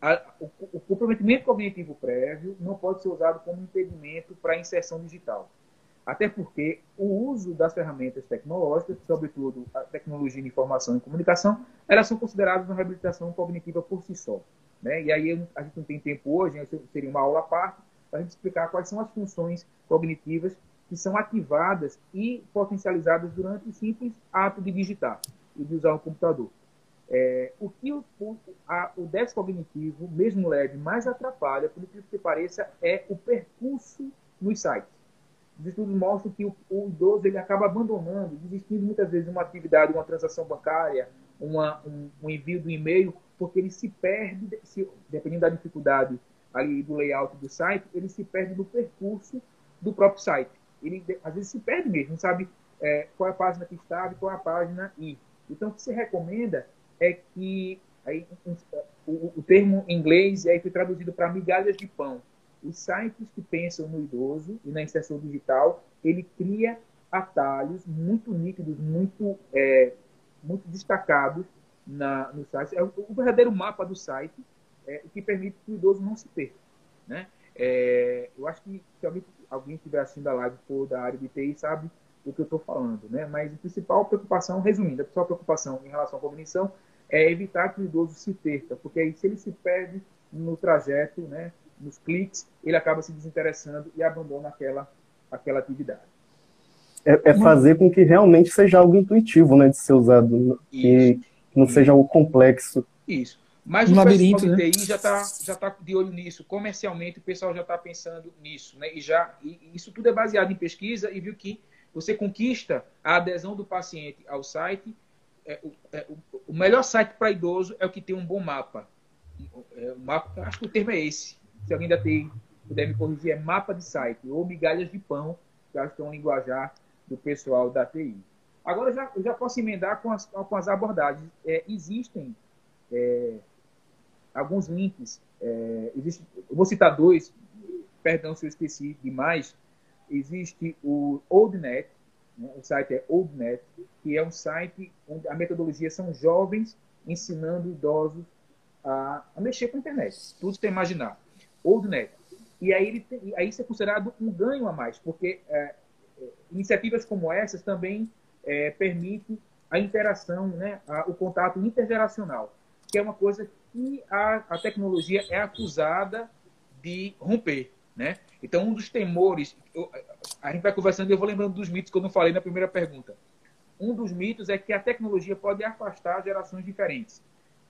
Speaker 5: a, o, o, comprometimento cognitivo prévio não pode ser usado como impedimento para a inserção digital. Até porque o uso das ferramentas tecnológicas, sobretudo a tecnologia de informação e comunicação, elas são consideradas uma reabilitação cognitiva por si só. Né? E aí a gente não tem tempo hoje, seria uma aula à parte, para a gente explicar quais são as funções cognitivas que são ativadas e potencializadas durante o simples ato de digitar e de usar o computador. É, o que o, o, a, o déficit cognitivo, mesmo leve, mais atrapalha, por incrível que pareça, é o percurso nos sites. Os estudos mostram que o, o, idoso ele acaba abandonando, desistindo muitas vezes de uma atividade, uma transação bancária, uma, um, um, envio do e-mail, porque ele se perde, se, dependendo da dificuldade ali do layout do site, ele se perde no percurso do próprio site. Ele às vezes se perde mesmo, não sabe é, qual é a página que está e qual é a página I. Então, o que se recomenda é que aí, o, o termo em inglês aí foi traduzido para migalhas de pão. Os sites que pensam no idoso e na inserção digital, ele cria atalhos muito nítidos, muito, é, muito destacados na, no site. É o, o verdadeiro mapa do site, é, que permite que o idoso não se perca. Né? É, eu acho que se alguém, alguém estiver assistindo a live for da área de TI, sabe o que eu estou falando. Né? Mas a principal preocupação, resumindo, a principal preocupação em relação à cognição é evitar que o idoso se perca, porque aí se ele se perde no trajeto, né, nos cliques, ele acaba se desinteressando e abandona aquela, aquela atividade.
Speaker 4: É, é fazer com que realmente seja algo intuitivo, né, de ser usado, que não seja algo complexo.
Speaker 5: Isso. Mas um o labirinto, pessoal né? TI já está já tá de olho nisso. Comercialmente, o pessoal já está pensando nisso. Né? E, já, e isso tudo é baseado em pesquisa e viu que você conquista a adesão do paciente ao site é, é, o, o, melhor site para idoso é o que tem um bom mapa. É, mapa. Acho que o termo é esse. Se alguém da TI puder me corrigir, é mapa de site ou migalhas de pão que acho que é um linguajar do pessoal da TI. Agora, já, eu já posso emendar com as, com as abordagens. É, existem é, alguns links, é, existe, eu vou citar dois, perdão se eu esqueci demais. Existe o OldNet, né, o site é OldNet, que é um site onde a metodologia são jovens ensinando idosos a, a mexer com a internet, tudo você imaginar. OldNet. E aí, ele tem, aí isso é considerado um ganho a mais, porque é, é iniciativas como essas também é, permitem a interação, né, a, o contato intergeracional, que é uma coisa que a, a tecnologia é acusada de romper. Né? Então, um dos temores, eu, a gente vai conversando e eu vou lembrando dos mitos que eu não falei na primeira pergunta. Um dos mitos é que a tecnologia pode afastar gerações diferentes.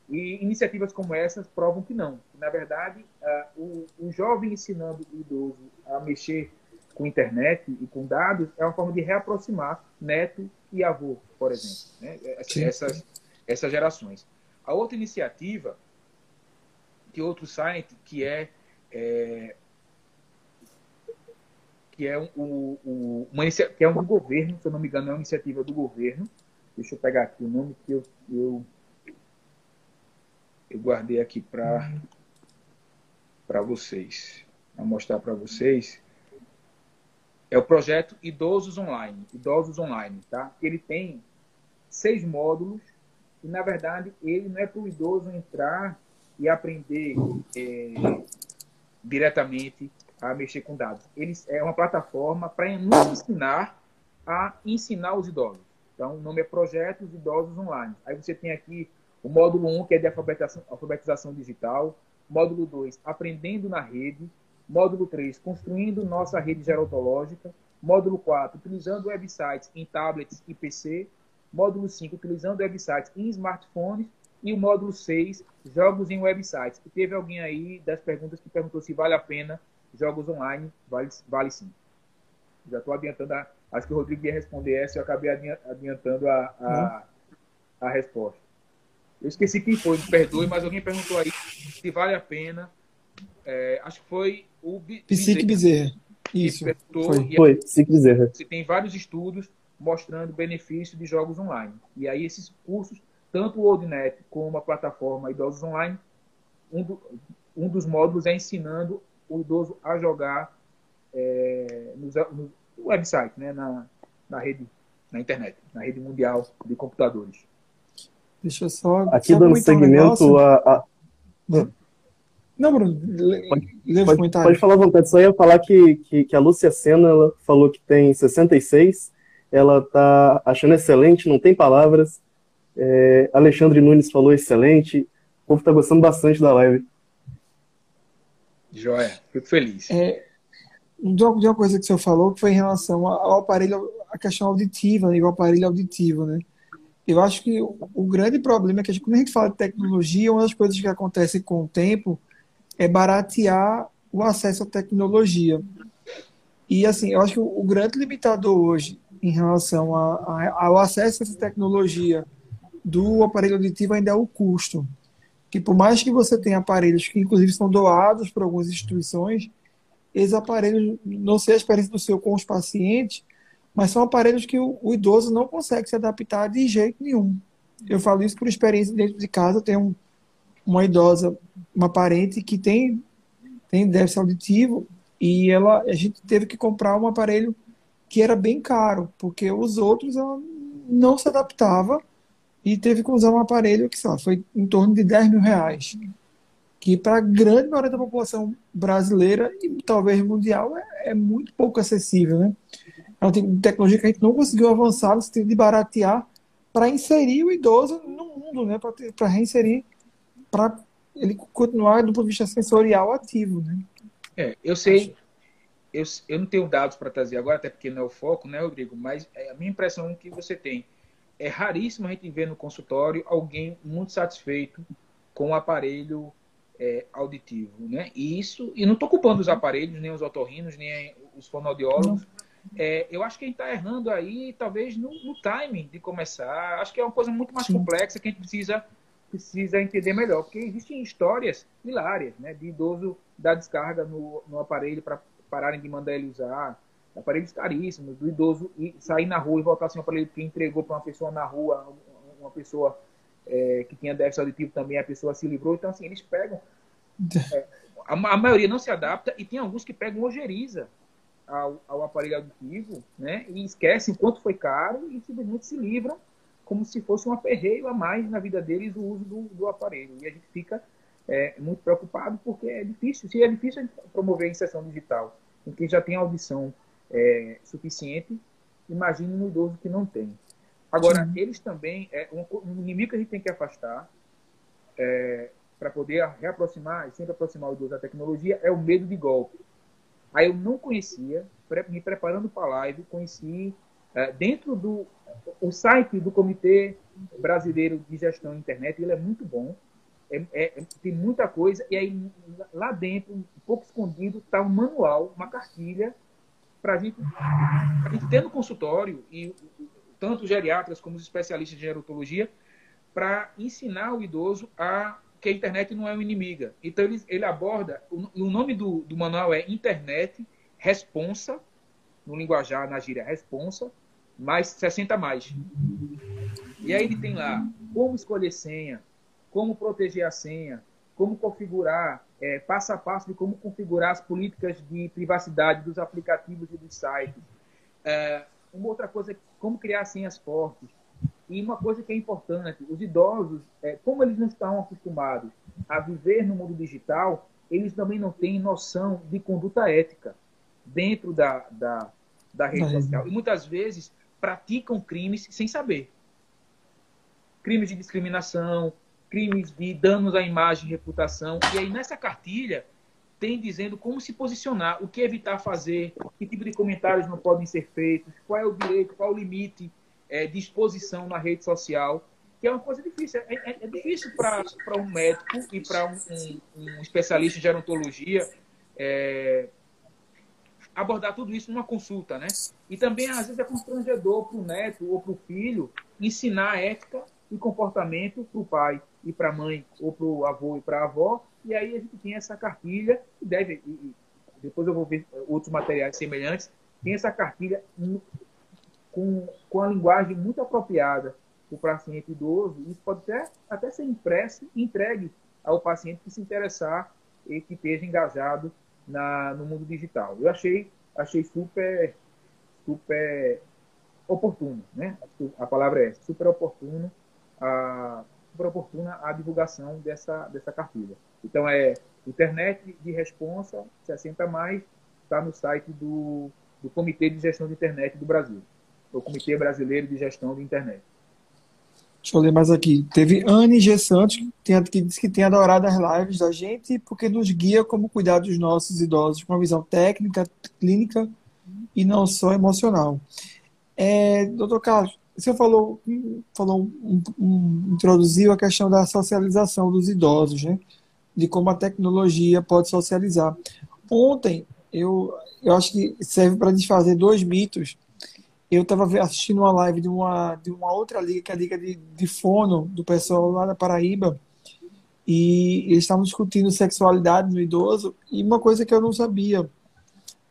Speaker 5: E iniciativas como essas provam que não. Na verdade, uh, o, o, jovem ensinando o idoso a mexer com internet e com dados é uma forma de reaproximar neto e avô, por exemplo, né? essas, essas gerações. A outra iniciativa, de outro site, que é, é que é um, um, uma que é um do governo, se eu não me engano, é uma iniciativa do governo. Deixa eu pegar aqui o nome que eu, eu, eu guardei aqui para para vocês, para mostrar para vocês. É o projeto Idosos Online, Idosos Online, tá? Ele tem seis módulos e na verdade ele não é para o idoso entrar e aprender é, diretamente a mexer com dados. Eles é uma plataforma para nos ensinar a ensinar os idosos. Então, o nome é Projetos Idosos Online. Aí você tem aqui o módulo 1, que é de alfabetização, alfabetização digital. Módulo 2, Aprendendo na Rede. Módulo 3, Construindo Nossa Rede Gerontológica. Módulo 4, Utilizando websites em tablets e PC. Módulo 5, Utilizando websites em smartphones. E o módulo 6, Jogos em websites. E teve alguém aí das perguntas que perguntou se vale a pena jogos online, vale, vale sim. Já estou adiantando, a, acho que o Rodrigo ia responder essa e eu acabei adiantando a, a, a resposta. Eu esqueci quem foi, me perdoe, mas alguém perguntou aí se vale a pena. É, acho que foi o
Speaker 6: Psique Bezerra. Isso.
Speaker 4: Foi, foi Psique Bezerra.
Speaker 5: Você tem vários estudos mostrando o benefício de jogos online. E aí esses cursos, tanto o OldNet como a plataforma Idosos Online, um, do, um dos módulos é ensinando o idoso a jogar é, no, no website, né, na, na rede, na internet, na rede mundial de computadores.
Speaker 6: Deixa eu só.
Speaker 4: Aqui só dando segmento um a, a...
Speaker 6: Não, Bruno,
Speaker 4: lê pode, comentário. Pode falar à vontade, só ia falar que, que, que a Lúcia Senna ela falou que tem 66, ela tá achando excelente, não tem palavras. É, Alexandre Nunes falou excelente, o povo tá gostando bastante da live.
Speaker 5: Joia, fico feliz.
Speaker 6: É, de uma coisa que o senhor falou, que foi em relação ao aparelho, a questão auditiva, né, o aparelho auditivo, né? Eu acho que o, o grande problema é que a gente, quando a gente fala de tecnologia, uma das coisas que acontece com o tempo é baratear o acesso à tecnologia. E, assim, eu acho que o, o grande limitador hoje em relação a, a, ao acesso a essa tecnologia do aparelho auditivo ainda é o custo que por mais que você tenha aparelhos que inclusive são doados por algumas instituições, esses aparelhos, não sei a experiência do seu com os pacientes, mas são aparelhos que o, o idoso não consegue se adaptar de jeito nenhum. Eu falo isso por experiência dentro de casa, eu tenho um, uma idosa, uma parente que tem, tem déficit auditivo e ela, a gente teve que comprar um aparelho que era bem caro, porque os outros ela não se adaptava e teve que usar um aparelho que, lá, foi em torno de 10 mil reais. Que para a grande maioria da população brasileira e talvez mundial é, é muito pouco acessível, né? É uma tecnologia que a gente não conseguiu avançar no sentido de baratear para inserir o idoso no mundo, né? Para reinserir, para ele continuar do ponto de vista sensorial ativo, né?
Speaker 5: É, eu sei, eu, eu não tenho dados para trazer agora, até porque não é o foco, né, Rodrigo? Mas é a minha impressão que você tem é raríssimo a gente ver no consultório alguém muito satisfeito com o aparelho é, auditivo, né? E isso, e não estou culpando os aparelhos, nem os otorrinos, nem os fonoaudiólogos. É, eu acho que a gente está errando aí, talvez no, no, timing de começar. Acho que é uma coisa muito mais complexa que a gente precisa precisa entender melhor, porque existem histórias hilárias, né? De idoso dar descarga no, no aparelho para pararem de mandar ele usar. aparelhos caríssimos, do idoso e sair na rua e voltar sem um aparelho que entregou para uma pessoa na rua, uma pessoa é, que tinha déficit auditivo também, a pessoa se livrou. Então, assim, eles pegam. É, a, a, maioria não se adapta e tem alguns que pegam ojeriza ao, ao aparelho auditivo, né? E esquecem quanto foi caro e simplesmente se livram como se fosse um aperreio a mais na vida deles o uso do, do aparelho. E a gente fica é, muito preocupado porque é difícil. Se é difícil promover a inserção digital em quem já tem audição é, suficiente, imagine um idoso que não tem. Agora, Sim. eles também, é um, um, inimigo que a gente tem que afastar é, para poder reaproximar e sempre aproximar o idoso da tecnologia é o medo de golpe. Aí eu não conhecia, me preparando para a live, conheci é, dentro do o site do Comitê Brasileiro de Gestão da Internet, ele é muito bom, é, é, tem muita coisa, e aí lá dentro, um pouco escondido, está um manual, uma cartilha, para a gente, ter no consultório, e tanto geriatras como os especialistas de gerontologia, para ensinar o idoso a que a internet não é uma inimiga. Então, ele, ele aborda, o, o nome do, do manual é Internet Responsa, no linguajar, na gíria, responsa, mais 60 mais. E aí ele tem lá como escolher senha, como proteger a senha, como configurar, é, passo a passo de como configurar as políticas de privacidade dos aplicativos e dos sites. É, uma outra coisa é como criar senhas fortes. E uma coisa que é importante, os idosos, é, como eles não estão acostumados a viver no mundo digital, eles também não têm noção de conduta ética dentro da, da, da rede social. E muitas vezes praticam crimes sem saber. Crimes de discriminação, crimes de danos à imagem e reputação. E aí nessa cartilha tem dizendo como se posicionar, o que evitar fazer, que tipo de comentários não podem ser feitos, qual é o direito, qual é o limite é, de exposição na rede social, que é uma coisa difícil. É, é, é difícil para um médico e para um, um, um, especialista em gerontologia é, abordar tudo isso numa consulta, né? E também, às vezes, é constrangedor para o neto ou para o filho ensinar ética e comportamento para o pai e para a mãe, ou para o avô e para a avó. E aí a gente tem essa cartilha, que deve, e depois eu vou ver outros materiais semelhantes, tem essa cartilha com, com a linguagem muito apropriada para o paciente idoso. Isso pode até, até ser impresso e entregue ao paciente que se interessar e que esteja engajado na, no mundo digital. Eu achei, achei super, super oportuno, né? A palavra é super oportuno, a, super oportuna a divulgação dessa, dessa cartilha. Então é internet de responsa 60 mais está no site do, do Comitê de Gestão de Internet do Brasil, o Comitê Brasileiro de Gestão de Internet.
Speaker 6: Deixa eu ler mais aqui. Teve Anne G. Santos, que, disse que tem adorado as lives da gente, porque nos guia como cuidar dos nossos idosos com uma visão técnica, clínica e não só emocional. É, doutor Carlos, você falou, falou um, um, introduziu a questão da socialização dos idosos, né? De como a tecnologia pode socializar. Ontem, eu, eu acho que serve para desfazer dois mitos eu estava assistindo uma live de uma, de uma outra liga, que é a liga de, de fono, do pessoal lá da Paraíba, e eles estavam discutindo sexualidade no idoso, e uma coisa que eu não sabia,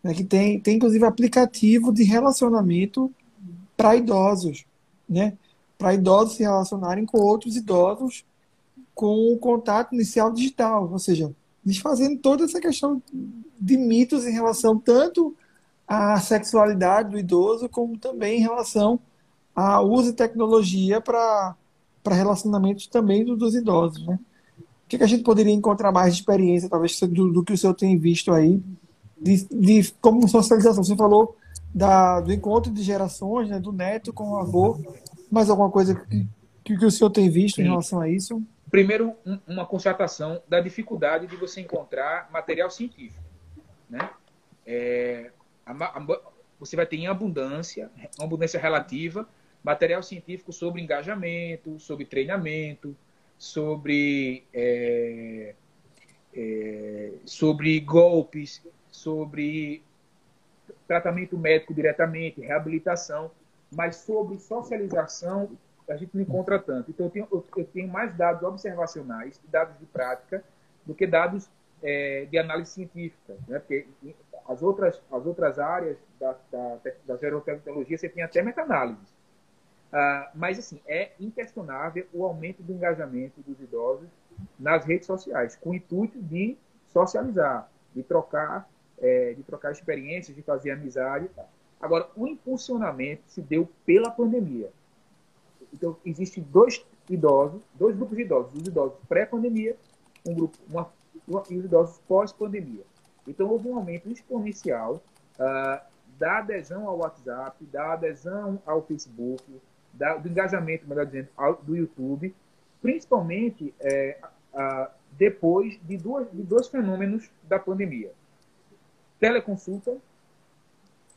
Speaker 6: né, que tem, tem inclusive aplicativo de relacionamento para idosos, né? Para idosos se relacionarem com outros idosos com o contato inicial digital, ou seja, desfazendo toda essa questão de mitos em relação tanto a sexualidade do idoso, como também em relação ao uso de tecnologia para relacionamentos também do, dos idosos. Né? O que, que, a gente poderia encontrar mais de experiência, talvez, do, do que o senhor tem visto aí, de, de como socialização? Você falou da, do encontro de gerações, né, do neto com o avô, mais alguma coisa que, que, que o senhor tem visto Sim. em relação a isso?
Speaker 5: Primeiro, um, uma constatação da dificuldade de você encontrar material científico. Né? É, você vai ter em abundância, uma abundância relativa, material científico sobre engajamento, sobre treinamento, sobre, é, é, sobre golpes, sobre tratamento médico diretamente, reabilitação, mas sobre socialização a gente não encontra tanto. Então, eu tenho, eu tenho mais dados observacionais, dados de prática, do que dados é, de análise científica. Né? Porque as, outras, as outras áreas da, da, da você tem até meta-análises. Uh, mas, assim, é inquestionável o aumento do engajamento dos idosos nas redes sociais, com o intuito de socializar, de trocar, é, de trocar experiências, de fazer amizade. Agora, o impulsionamento se deu pela pandemia. Então, existem dois idosos, dois grupos de idosos, os idosos pré-pandemia, um grupo, uma, uma, e os idosos pós-pandemia. Então, houve um aumento exponencial uh, da adesão ao WhatsApp, da adesão ao Facebook, da, do engajamento, melhor dizendo, ao, do YouTube, principalmente é, uh, depois de, duas, de dois fenômenos da pandemia: teleconsulta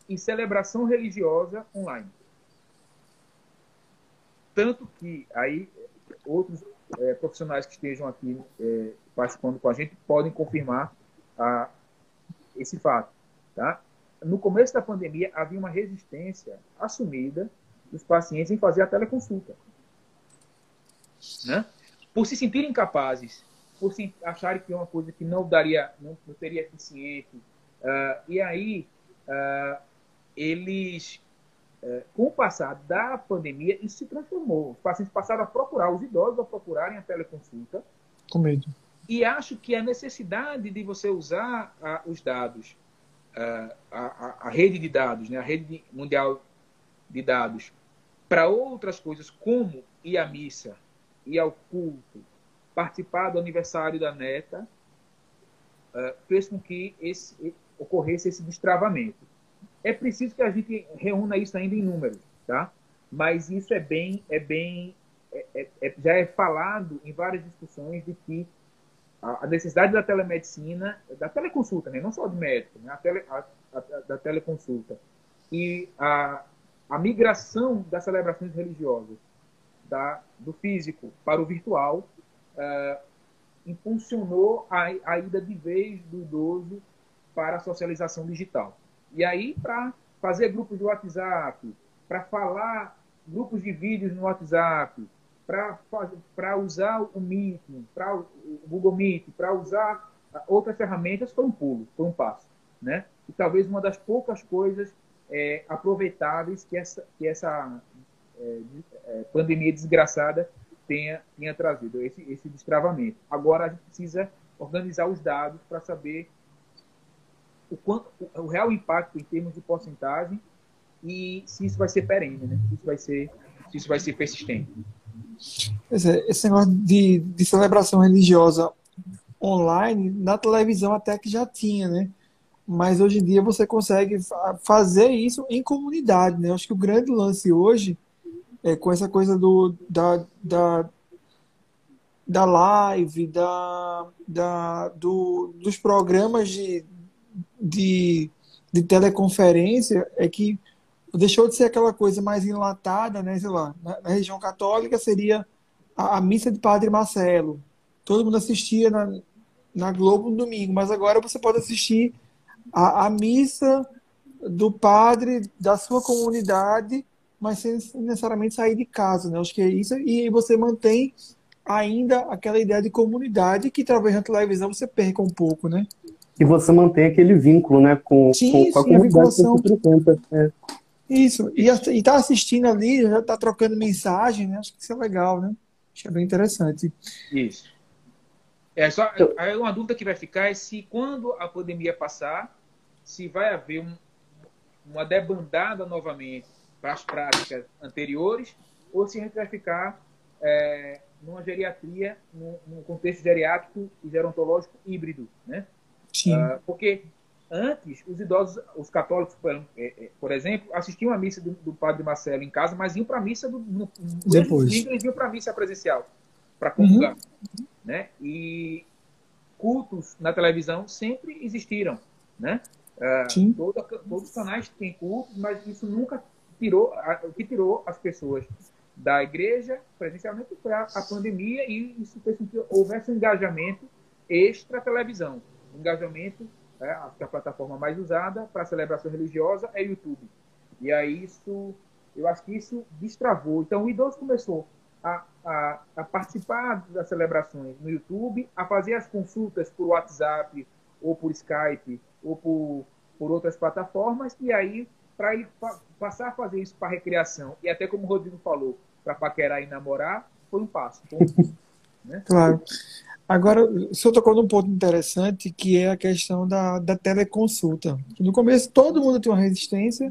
Speaker 5: e celebração religiosa online. Tanto que aí outros é, profissionais que estejam aqui é, participando com a gente podem confirmar a, esse fato. Tá? No começo da pandemia, havia uma resistência assumida dos pacientes em fazer a teleconsulta. Né? Por se sentirem incapazes, por se acharem que é uma coisa que não daria, não, não seria eficiente. Uh, e aí, uh, eles, uh, com o passar da pandemia, isso se transformou. Os pacientes passaram a procurar, os idosos a procurarem a teleconsulta.
Speaker 6: Com medo.
Speaker 5: E acho que a necessidade de você usar os dados, a, a, a, rede de dados, né, a rede mundial de dados, para outras coisas, como ir à missa, ir ao culto, participar do aniversário da neta, uh, fez com que esse, ocorresse esse destravamento. É preciso que a gente reúna isso ainda em números, tá? Mas isso é bem, é bem, é, é, é já é falado em várias discussões de que a, necessidade da telemedicina, da teleconsulta, né? não só de médico, né? a, tele, a, a, da teleconsulta, e a, a migração das celebrações religiosas da, do físico para o virtual uh, impulsionou a, a ida de vez do idoso para a socialização digital. E aí, para fazer grupos de WhatsApp, para falar grupos de vídeos no WhatsApp, para usar o Meeting, para o Google Meet, para usar outras ferramentas, foi um pulo, foi um passo. Né? E talvez uma das poucas coisas é, aproveitáveis que essa, que essa é, é, pandemia desgraçada tenha, tenha trazido, esse, esse destravamento. Agora a gente precisa organizar os dados para saber o, quanto, o, o, real impacto em termos de porcentagem e se isso vai ser perene, né? se, isso vai ser, se isso vai ser persistente.
Speaker 6: Esse negócio de, de celebração religiosa online, na televisão até que já tinha, né? mas hoje em dia você consegue fazer isso em comunidade, né? Eu acho que o grande lance hoje é com essa coisa do da, da, da live, da, da do, dos programas de, de, de teleconferência é que deixou de ser aquela coisa mais enlatada, né? Sei lá, na, na região católica seria a, a, missa de Padre Marcelo. Todo mundo assistia na, na Globo no domingo, mas agora você pode assistir a, a missa do padre da sua comunidade, mas sem necessariamente sair de casa, né? Acho que é isso. E você mantém ainda aquela ideia de comunidade que talvez na televisão você perca um pouco, né?
Speaker 4: E você mantém aquele vínculo, né, com,
Speaker 6: sim,
Speaker 4: com,
Speaker 6: a comunidade que você frequenta. É. Isso. E, e tá assistindo ali, já tá trocando mensagem, né? Acho que isso é legal, né? Acho que é bem interessante.
Speaker 5: Isso. É só aí uma dúvida que vai ficar é se quando a pandemia passar, se vai haver um, uma debandada novamente para as práticas anteriores ou se a gente vai ficar é, numa geriatria, num, num, contexto geriátrico e gerontológico híbrido, né?
Speaker 6: Sim. Uh,
Speaker 5: porque antes, os idosos, os católicos, por, é, é, por exemplo, assistiam a missa do, do, padre Marcelo em casa, mas iam para a missa do, no,
Speaker 6: depois.
Speaker 5: Eles iam para a missa presencial, para comungar, uhum. né? E cultos na televisão sempre existiram, né? É, toda, todos os canais têm cultos, mas isso nunca tirou, o que tirou as pessoas da igreja presencialmente foi a, a pandemia e isso fez com que houvesse um engajamento extra televisão. engajamento, é, a, a plataforma mais usada para celebração religiosa é YouTube. E aí isso, eu acho que isso destravou. Então o idoso começou a, a, a participar das celebrações no YouTube, a fazer as consultas por WhatsApp ou por Skype ou por por outras plataformas, e aí, para ele pa passar a fazer isso para recreação, e até como o Rodrigo falou, para paquerar e namorar, foi um passo.
Speaker 6: né? Claro. Agora, o senhor tocou num ponto interessante, que é a questão da, da teleconsulta. No começo, todo mundo tinha uma resistência,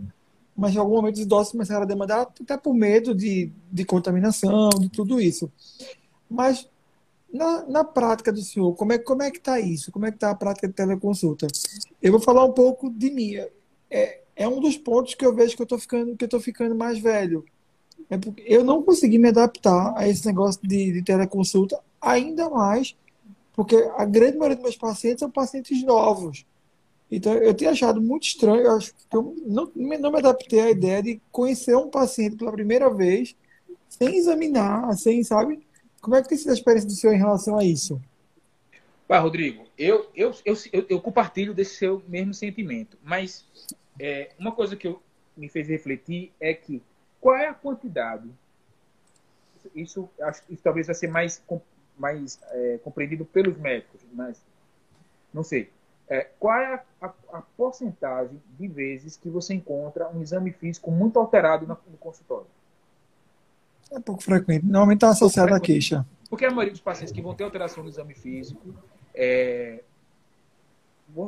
Speaker 6: mas em algum momento os idosos começaram a demandar, até por medo de, de contaminação, de tudo isso. Mas, na, na prática do senhor, como é, como é que está isso? Como é que está a prática de teleconsulta? Eu vou falar um pouco de mim. É, é um dos pontos que eu vejo que eu estou ficando, que eu ficando mais velho. É porque eu não consegui me adaptar a esse negócio de, de teleconsulta, ainda mais porque a grande maioria dos meus pacientes são pacientes novos. Então, eu tenho achado muito estranho, eu acho que eu não, não me adaptei à ideia de conhecer um paciente pela primeira vez, sem examinar, sem, sabe? Como é que tem sido a experiência do senhor em relação a isso?
Speaker 5: Pá, Rodrigo, eu, eu, eu, eu, eu compartilho desse seu mesmo sentimento, mas é, uma coisa que eu, me fez refletir é que qual é a quantidade? Isso, acho, isso talvez vai ser mais, mais é, compreendido pelos médicos, mas não sei. É, qual é a, a, a, porcentagem de vezes que você encontra um exame físico muito alterado no, no consultório?
Speaker 6: É pouco frequente. Normalmente está associado à queixa.
Speaker 5: Porque a maioria dos pacientes que vão ter alteração no exame físico é,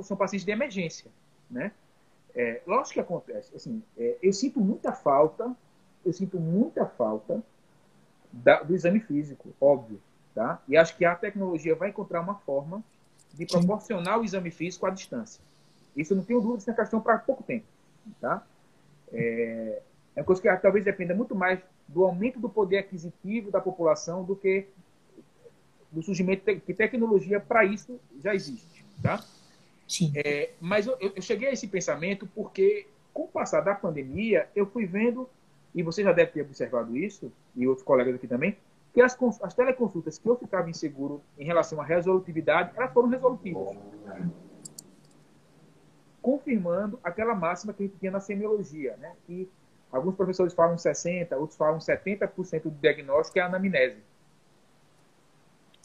Speaker 5: são pacientes de emergência, né? É, lógico que acontece. Assim, é, eu sinto muita falta, eu sinto muita falta da, do exame físico, óbvio, tá? E acho que a tecnologia vai encontrar uma forma de proporcionar Sim. o exame físico à distância. Isso eu não tenho dúvida, isso é questão para pouco tempo. Tá? É, é uma coisa que talvez dependa muito mais do aumento do poder aquisitivo da população do que do surgimento de que tecnologia para isso já existe. Tá?
Speaker 6: Sim.
Speaker 5: É, mas eu, eu, cheguei a esse pensamento porque, com o passar da pandemia, eu fui vendo, e você já deve ter observado isso, e outros colegas aqui também, que as, as teleconsultas que eu ficava inseguro em relação à resolutividade, elas foram resolutivas. Confirmando aquela máxima que a gente tinha na semiologia, né? que alguns professores falam 60%, outros falam 70% do diagnóstico é a anamnese.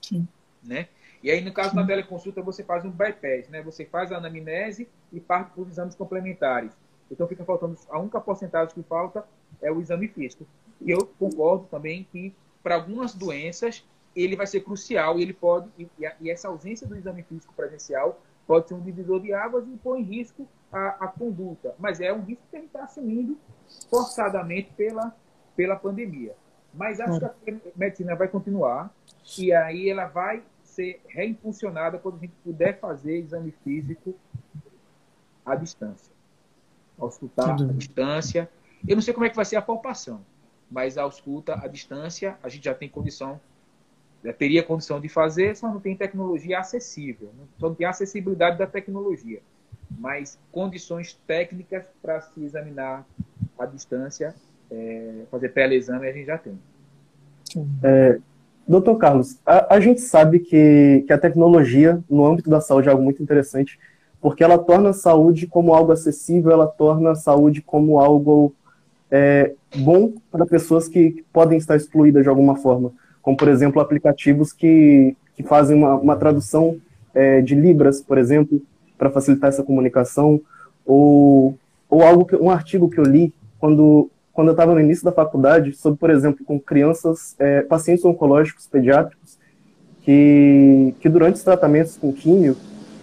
Speaker 6: Sim.
Speaker 5: Né? E aí, no caso Sim. da teleconsulta, você faz um bypass, né? Você faz a anamnese e parte para os exames complementares. Então, fica faltando, a única porcentagem que falta é o exame físico. E eu concordo também que para algumas doenças, ele vai ser crucial e ele pode e, e, essa ausência do exame físico presencial pode ser um divisor de águas e pôr em risco a, a conduta. Mas é um risco que a gente está assumindo forçadamente pela, pela pandemia. Mas acho que a medicina vai continuar e aí ela vai ser reimpulsionada quando a gente puder fazer exame físico à distância. Auscultar à distância. Eu não sei como é que vai ser a palpação mas a ausculta à distância a gente já tem condição, já teria condição de fazer, só não tem tecnologia acessível, só não tem acessibilidade da tecnologia, mas condições técnicas para se examinar à distância, é, fazer teleexame a gente já tem.
Speaker 4: É, doutor Carlos, a, a gente sabe que, que a tecnologia no âmbito da saúde é algo muito interessante, porque ela torna a saúde como algo acessível, ela torna a saúde como algo é, bom para pessoas que podem estar excluídas de alguma forma, como, por exemplo, aplicativos que, que fazem uma, uma tradução é, de Libras, por exemplo, para facilitar essa comunicação, ou, ou algo que, um artigo que eu li quando, quando eu estava no início da faculdade, sobre, por exemplo, com crianças, é, pacientes oncológicos pediátricos, que, que durante os tratamentos com químio,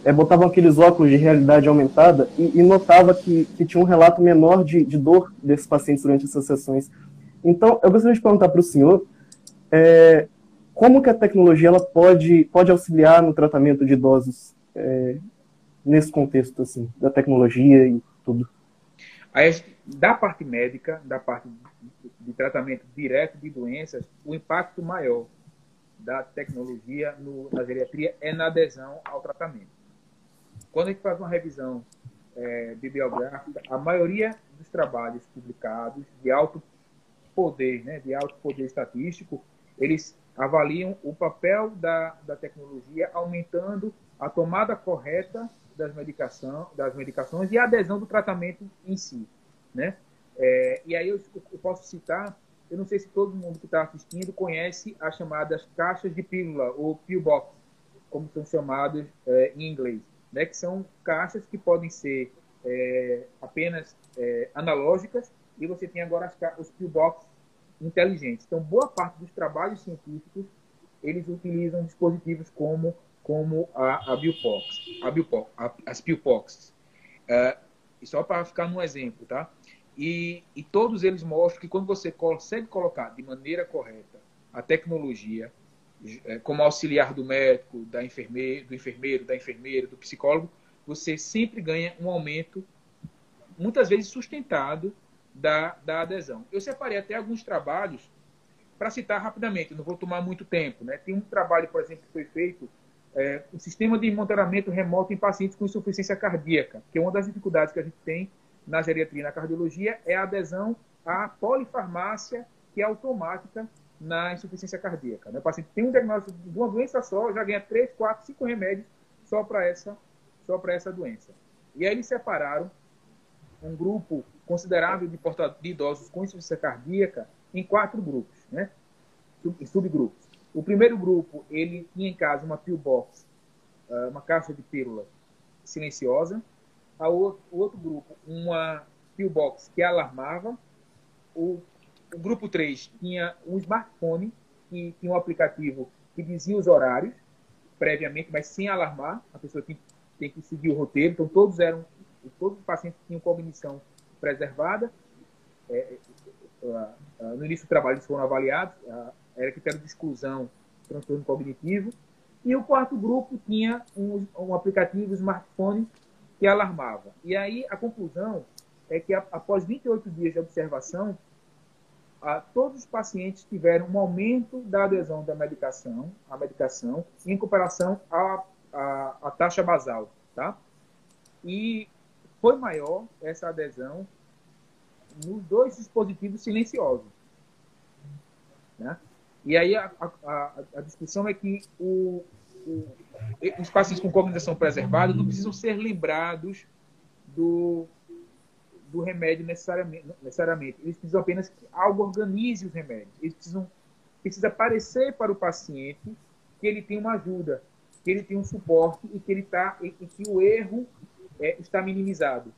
Speaker 4: é, botavam aqueles óculos de realidade aumentada e, e notava que, que, tinha um relato menor de, de, dor desses pacientes durante essas sessões. Então, eu gostaria de perguntar para o senhor é, como que a tecnologia ela pode, pode auxiliar no tratamento de idosos é, nesse contexto assim, da tecnologia e tudo.
Speaker 5: Da parte médica, da parte de tratamento direto de doenças, o impacto maior da tecnologia no, na geriatria é na adesão ao tratamento. Quando a gente faz uma revisão é, bibliográfica, a maioria dos trabalhos publicados de alto poder, né, de alto poder estatístico, eles avaliam o papel da, da tecnologia aumentando a tomada correta das, medicação, das medicações e a adesão do tratamento em si. Né? É, e aí eu, eu, posso citar, eu não sei se todo mundo que está assistindo conhece as chamadas caixas de pílula, ou pillbox, como são chamadas é, em inglês né, que são caixas que podem ser é, apenas é, analógicas e você tem agora as, os pillbox inteligentes. Então, boa parte dos trabalhos científicos eles utilizam dispositivos como como a, a Biopox, a Biopox, a, as Pillpox. Uh, só para ficar num exemplo, tá? E, e todos eles mostram que quando você consegue colocar de maneira correta a tecnologia é, como auxiliar do médico, da enfermeiro, do enfermeiro, da enfermeira, do psicólogo, você sempre ganha um aumento, muitas vezes sustentado, da, da adesão. Eu separei até alguns trabalhos para citar rapidamente, não vou tomar muito tempo. Né? Tem um trabalho, por exemplo, que foi feito, é, o sistema de monitoramento remoto em pacientes com insuficiência cardíaca, que é uma das dificuldades que a gente tem na geriatria e na cardiologia, é a adesão à polifarmácia, que é automática na insuficiência cardíaca. Né? O paciente tem um diagnóstico de uma doença só, já ganha 3, 4, 5 remédios só para essa, só essa doença. E aí eles separaram um grupo considerável de, de idosos com insuficiência cardíaca em quatro grupos, né? Sub, subgrupos. O primeiro grupo, ele tinha em casa uma pillbox, ah, uma caixa de pílula silenciosa. O outro grupo, uma pillbox que alarmava. O o grupo 3 tinha um smartphone que tinha um aplicativo que dizia os horários previamente, mas sem alarmar. A pessoa tem, tem que seguir o roteiro. Então, todos eram, todos os pacientes tinham cognição preservada. É, é, é, no início do trabalho, eles foram avaliados. era critério de exclusão, transtorno cognitivo. E o quarto grupo tinha um, um aplicativo smartphone que alarmava. E aí, a conclusão é que, após 28 dias de observação, todos os pacientes tiveram um aumento da adesão da medicação, à medicação, em comparação à, à, à taxa basal, tá? E foi maior essa adesão nos dois dispositivos silenciosos, né? E aí a, a, a discussão é que o, o, os pacientes com cognição preservada não precisam ser lembrados do, do remédio necessariamente, necessariamente. Eles precisam apenas que algo organize os remédios. Eles precisam precisa parecer para o paciente que ele tem uma ajuda, que ele tem um suporte e que ele tá e, e que o erro é, está minimizado,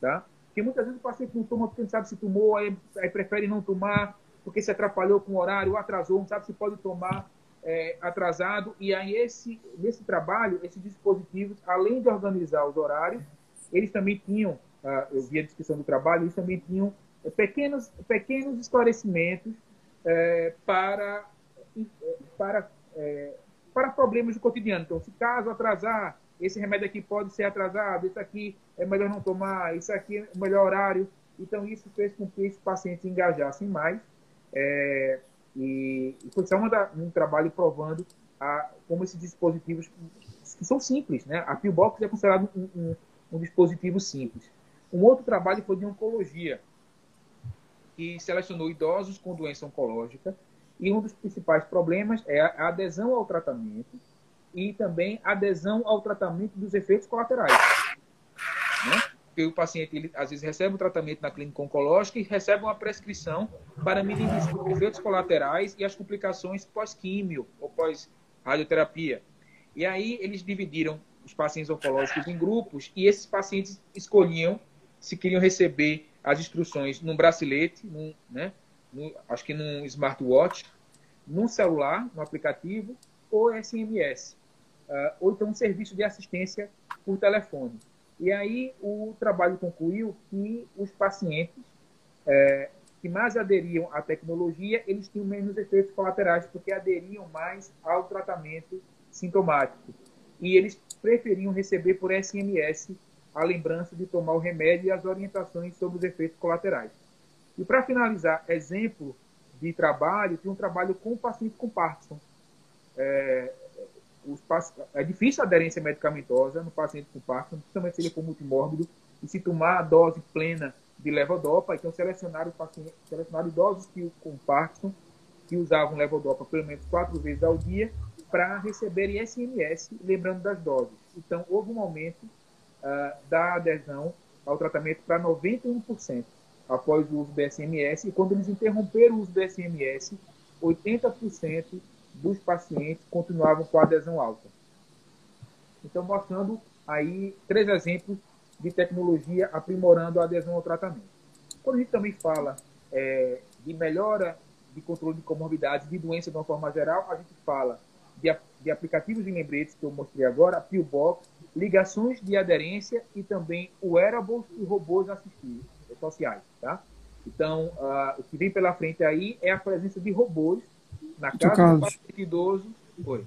Speaker 5: tá? Porque muitas vezes o paciente não toma porque não sabe se tomou, aí, aí prefere não tomar porque se atrapalhou com o horário, ou atrasou, não sabe se pode tomar é, atrasado. E aí esse nesse trabalho, esses dispositivos, além de organizar os horários, eles também tinham ah, eu vi a descrição do trabalho, eles também tinham eh, pequenos, pequenos esclarecimentos é, para, para, é, para problemas do cotidiano. Então, se caso atrasar, esse remédio aqui pode ser atrasado, isso aqui é melhor não tomar, isso aqui é o melhor horário. Então, isso fez com que esses pacientes engajassem mais. E, foi só um trabalho provando a, como esses dispositivos, que são simples, né? A Pillbox é considerado um, um, um dispositivo simples. Um outro trabalho foi de oncologia, que selecionou idosos com doença oncológica, e um dos principais problemas é a adesão ao tratamento e também adesão ao tratamento dos efeitos colaterais. Né? Porque o paciente, ele, às vezes, recebe o um tratamento na clínica oncológica e recebe uma prescrição para minimizar os efeitos colaterais e as complicações pós-químio ou pós-radioterapia. E aí eles dividiram os pacientes oncológicos em grupos e esses pacientes escolhiam se queriam receber as instruções num bracelete, num, né, num, acho que num smartwatch, num celular, no aplicativo, ou SMS, uh, ah, ou então um serviço de assistência por telefone. E aí o trabalho concluiu que os pacientes é, que mais aderiam à tecnologia, eles tinham menos efeitos colaterais, porque aderiam mais ao tratamento sintomático. E eles preferiam receber por SMS a lembrança de tomar o remédio e as orientações sobre os efeitos colaterais. E para finalizar, exemplo de trabalho, tem um trabalho com o paciente com Parkinson. É, é difícil a aderência medicamentosa no paciente com Parkinson, principalmente se ele for multimórbido, e se tomar a dose plena de levodopa, então selecionar, paciente, selecionar idosos que, com Parkinson que usavam levodopa pelo menos quatro vezes ao dia para receberem SMS lembrando das doses. Então, houve um aumento uh, da adesão ao tratamento para 91% após o uso do SMS. E quando eles interromperam o uso do SMS, 80% dos pacientes continuavam com adesão alta. Então, mostrando aí três exemplos de tecnologia aprimorando a adesão ao tratamento. Quando a gente também fala é, de melhora de controle de comorbidades, de doença de uma forma geral, a gente fala de, de aplicativos de lembretes que eu mostrei agora, a Pillbox, ligações de aderência e também wearables e robôs assistivos sociais, tá? Então, uh, o que vem pela frente aí é a presença de robôs na casa do paciente idoso. Oi.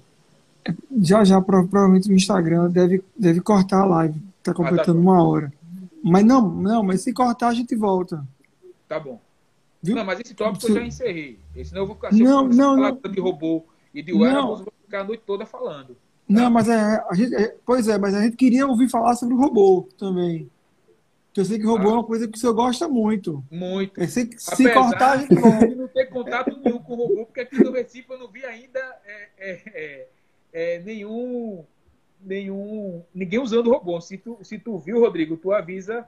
Speaker 6: Já, já, provavelmente o Instagram deve, deve cortar a live. Está completando ah, tá uma hora. Mas não, não, mas se cortar a gente volta.
Speaker 5: Tá bom. Viu? Não, mas esse tópico se... eu já encerrei. Senão eu vou ficar não,
Speaker 6: não, não.
Speaker 5: de robô e de wearables, vou ficar a noite toda falando.
Speaker 6: Não, mas é, a gente, é, pois é, mas a gente queria ouvir falar sobre o robô também. Eu sei que robô ah. é uma coisa que o senhor gosta muito.
Speaker 5: Muito.
Speaker 6: Eu sei que se Apesar cortar, a gente
Speaker 5: de não ter contato nenhum com o robô, porque aqui no Recife eu não vi ainda é, é, é, é, nenhum. nenhum. ninguém usando robô. Se tu, se tu viu, Rodrigo, tu avisa.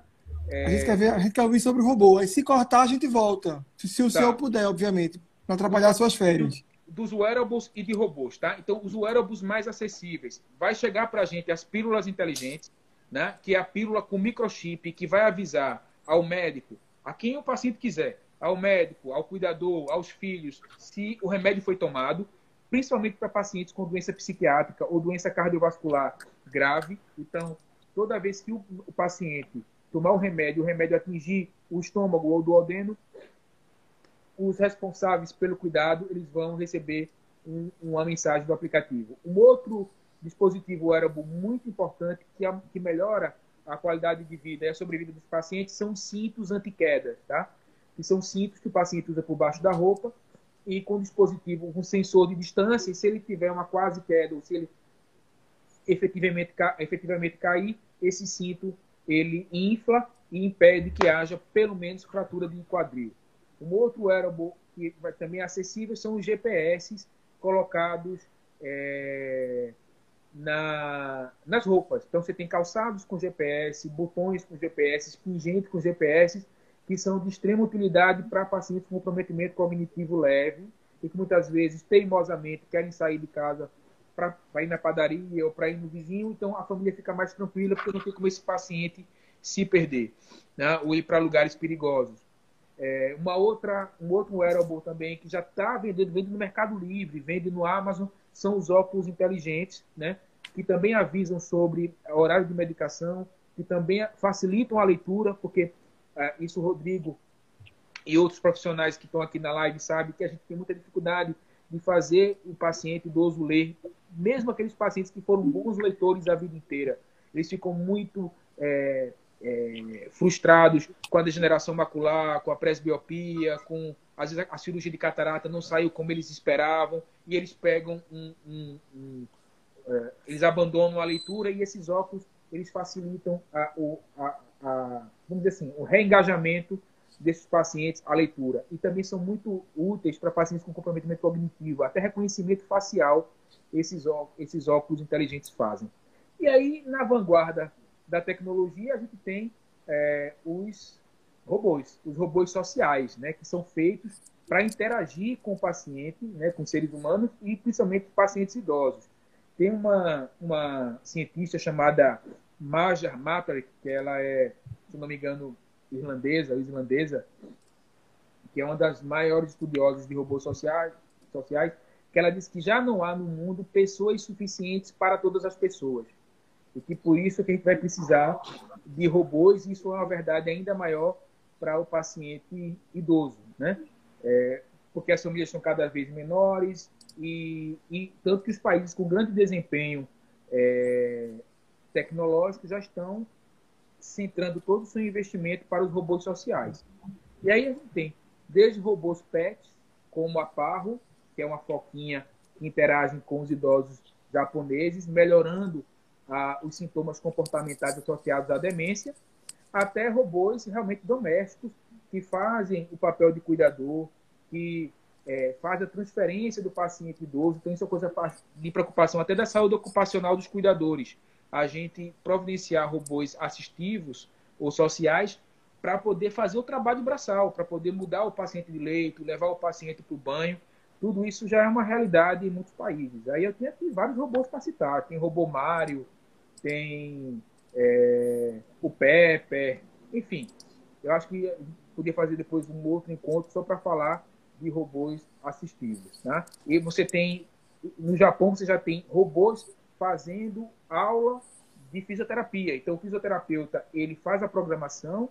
Speaker 6: É, a, gente quer ver, a gente quer ouvir sobre o robô. Aí se cortar, a gente volta. Se, se o tá. senhor puder, obviamente, para atrapalhar suas férias
Speaker 5: dos wearables e de robôs, tá? Então, os wearables mais acessíveis. Vai chegar para a gente as pílulas inteligentes, né? Que é a pílula com microchip que vai avisar ao médico, a quem o paciente quiser, ao médico, ao cuidador, aos filhos, se o remédio foi tomado, principalmente para pacientes com doença psiquiátrica ou doença cardiovascular grave. Então, toda vez que o, paciente tomar o remédio, o remédio atingir o estômago ou o duodeno, os responsáveis pelo cuidado eles vão receber um, uma mensagem do aplicativo. Um outro dispositivo wearable muito importante que, é, que melhora a qualidade de vida e a sobrevida dos pacientes são cintos anti-queda, tá? Que são cintos que o paciente usa por baixo da roupa e com dispositivo, com sensor de distância, e se ele tiver uma quase queda ou se ele efetivamente, efetivamente cair, esse cinto ele infla e impede que haja pelo menos fratura de quadril. Um outro wearable que vai também é acessível são os GPS colocados é, na, nas roupas. Então você tem calçados com GPS, botões com GPS, pingentes com GPS, que são de extrema utilidade para pacientes com comprometimento cognitivo leve e que muitas vezes teimosamente querem sair de casa para ir na padaria ou para ir no vizinho, então a família fica mais tranquila porque não tem como esse paciente se perder né? ou ir para lugares perigosos. É, uma outra, um outro wearable também que já está vendendo, vende no Mercado Livre, vende no Amazon, são os óculos inteligentes, né? Que também avisam sobre horário de medicação, que também facilitam a leitura, porque é, isso o Rodrigo e outros profissionais que estão aqui na live sabem que a gente tem muita dificuldade de fazer o paciente idoso ler, mesmo aqueles pacientes que foram bons leitores a vida inteira. Eles ficam muito é, é, frustrados com a degeneração macular, com a presbiopia, com às vezes a cirurgia de catarata não saiu como eles esperavam e eles pegam um, um, um é, eles abandonam a leitura e esses óculos eles facilitam a, a, a, vamos dizer assim o reengajamento desses pacientes à leitura. E também são muito úteis para pacientes com comprometimento cognitivo até reconhecimento facial esses óculos, esses óculos inteligentes fazem. E aí na vanguarda da tecnologia, a gente tem é, os robôs, os robôs sociais, né, que são feitos para interagir com o paciente, né, com seres humanos e principalmente pacientes idosos. Tem uma, uma cientista chamada Marja Matarek, que ela é, se não me engano, irlandesa, islandesa, que é uma das maiores estudiosas de robôs sociais, sociais, que ela diz que já não há no mundo pessoas suficientes para todas as pessoas e que por isso que a gente vai precisar de robôs, e isso é uma verdade ainda maior para o paciente idoso, né? É, porque as famílias são cada vez menores e, e tanto que os países com grande desempenho é, tecnológico já estão centrando todo o seu investimento para os robôs sociais. E aí a gente tem desde robôs pets, como a Parro, que é uma foquinha que interage com os idosos japoneses, melhorando os sintomas comportamentais associados à demência, até robôs realmente domésticos que fazem o papel de cuidador, que é, faz a transferência do paciente idoso. Então, isso é coisa de preocupação até da saúde ocupacional dos cuidadores. A gente providenciar robôs assistivos ou sociais para poder fazer o trabalho braçal, para poder mudar o paciente de leito, levar o paciente para o banho. Tudo isso já é uma realidade em muitos países. Aí eu tenho aqui vários robôs para citar. Tem robô Mário, tem é, o Pepper, enfim. Eu acho que podia fazer depois um outro encontro só para falar de robôs assistivos. Né? E você tem, no Japão, você já tem robôs fazendo aula de fisioterapia. Então, o fisioterapeuta ele faz a programação,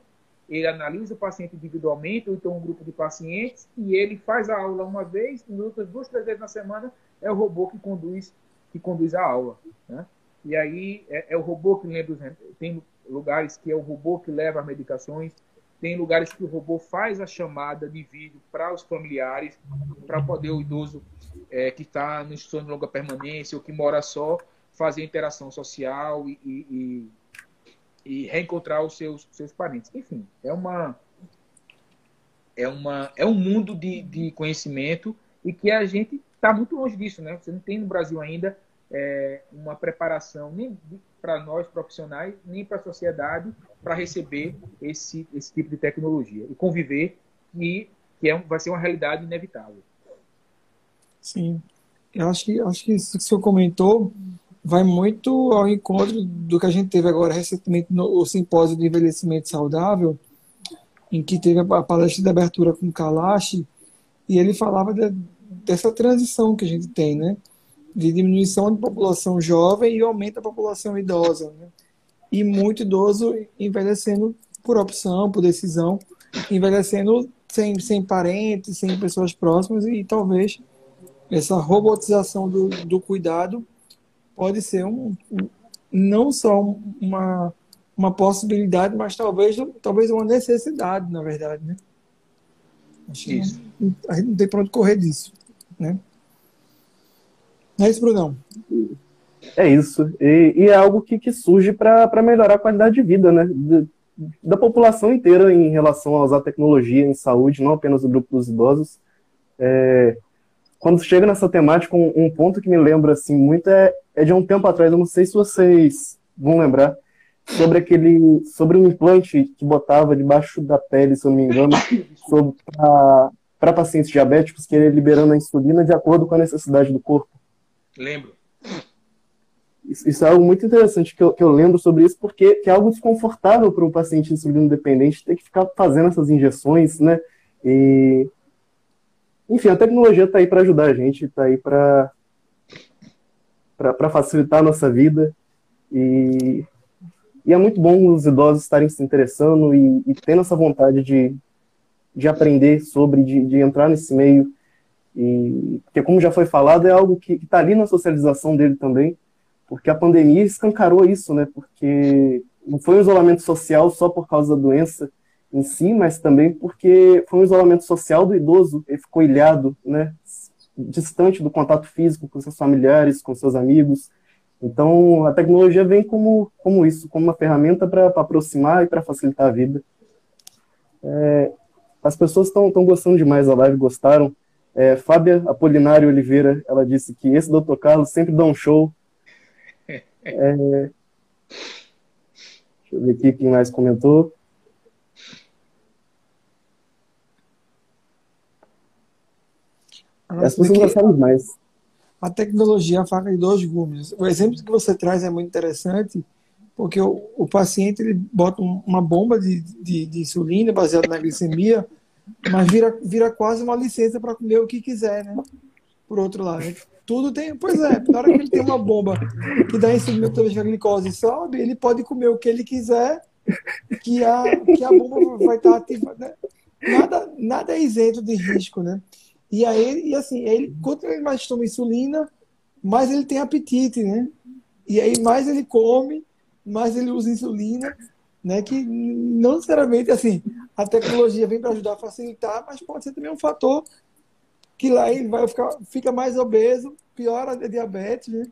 Speaker 5: ele analisa o paciente individualmente, ou então um grupo de pacientes, e ele faz a aula uma vez, e outras duas, três vezes na semana é o robô que conduz, que conduz a aula. Né? E aí é, é, o robô que lembra os tem lugares que é o robô que leva as medicações, tem lugares que o robô faz a chamada de vídeo para os familiares, para poder o idoso é, que está no instituição de longa permanência ou que mora só fazer interação social e, e, e, reencontrar os seus, seus parentes. Enfim, é uma é uma é um mundo de, de conhecimento e que a gente está muito longe disso, né? Você não tem no Brasil ainda é, uma preparação nem para nós profissionais, nem para a sociedade para receber esse, esse tipo de tecnologia e conviver e que é, vai ser uma realidade inevitável.
Speaker 6: Sim, eu acho que acho que isso que o senhor comentou vai muito ao encontro do que a gente teve agora recentemente no simpósio de envelhecimento saudável, em que teve a palestra de abertura com Kalash, e ele falava de, dessa transição que a gente tem, né? De diminuição de população jovem e aumento da população idosa, né? E muito idoso envelhecendo por opção, por decisão, envelhecendo sem, sem parentes, sem pessoas próximas, e talvez essa robotização do, do cuidado pode ser um, um não só uma, uma possibilidade, mas talvez, talvez uma necessidade, na verdade, né? Acho isso. Não, a gente não tem para onde correr disso, né? É isso, Brunão.
Speaker 4: É isso. E, e é algo que, que surge para melhorar a qualidade de vida, né? De, da população inteira em relação a usar tecnologia em saúde, não apenas o grupo dos idosos. É, quando chega nessa temática, um, um, ponto que me lembra assim muito é, é de um tempo atrás, eu não sei se vocês vão lembrar, sobre aquele sobre um implante que botava debaixo da pele, se eu não me engano, para pacientes diabéticos, que ele liberando a insulina de acordo com a necessidade do corpo.
Speaker 5: Lembro.
Speaker 4: Isso, isso é algo muito interessante que eu, que eu lembro sobre isso, porque que é algo desconfortável para um paciente insulino dependente ter que ficar fazendo essas injeções, né? E enfim, a tecnologia está aí para ajudar a gente, está aí para facilitar a nossa vida. E, e, é muito bom os idosos estarem se interessando e, e tendo essa vontade de, de aprender sobre, de, de entrar nesse meio. E, porque, como já foi falado, é algo que está ali na socialização dele também, porque a pandemia escancarou isso, né? Porque não foi um isolamento social só por causa da doença, em si, mas também porque foi um isolamento social do idoso, ele ficou ilhado, né, distante do contato físico com seus familiares, com seus amigos. Então, a tecnologia vem como, como isso, como uma ferramenta para aproximar e para facilitar a vida. É, as pessoas estão gostando demais da live, gostaram. É, Fábia Apolinário Oliveira, ela disse que esse Dr. Carlos sempre dá um show. É, deixa eu ver aqui quem mais comentou. As pessoas gostaram mais.
Speaker 6: A tecnologia é a faca de dois gumes. O exemplo que você traz é muito interessante, porque o, o paciente ele bota uma bomba de, de, de insulina baseada na glicemia, mas vira, vira quase uma licença para comer o que quiser, né? Por outro lado. Tudo tem. Pois é, na hora que ele tem uma bomba que dá insulina que a glicose sobe, ele pode comer o que ele quiser, que a, que a bomba vai estar ativa. Né? Nada, nada é isento de risco, né? E aí, e assim, ele, quanto mais toma insulina, mais ele tem apetite, né? E aí mais ele come, mais ele usa insulina, né? Que não necessariamente assim, a tecnologia vem para ajudar a facilitar, mas pode ser também um fator que lá ele vai ficar fica mais obeso, piora a diabetes, né?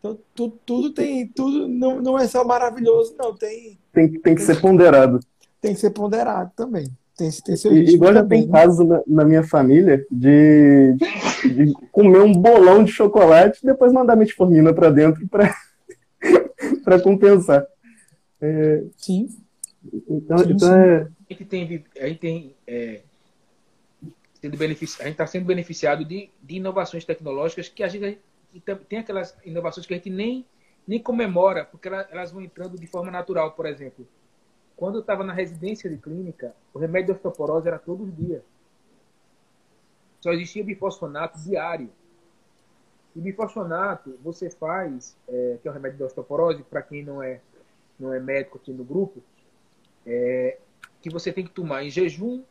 Speaker 6: Então tudo, tudo tem, tudo não, não é só maravilhoso, não, tem
Speaker 4: tem, tem que ser ponderado.
Speaker 6: Tem que ser ponderado também. Tem, tem
Speaker 4: seu e, Igual já tem casos na, na, minha família de, de, comer um bolão de chocolate e depois mandar metformina para dentro para compensar.
Speaker 6: É, sim.
Speaker 4: Então, sim, então sim. É...
Speaker 5: A gente tem, a gente tem é, sendo benefici... a gente está sendo beneficiado de, de inovações tecnológicas que a gente tem aquelas inovações que a gente nem nem comemora, porque elas vão entrando de forma natural. Por exemplo, quando eu estava na residência de clínica, o remédio de osteoporose era todos os dias. Só existia bifosfonato diário. E bifosfonato você faz, é, que é o remédio de osteoporose, para quem não é, não é médico aqui no grupo, é, que você tem que tomar em jejum,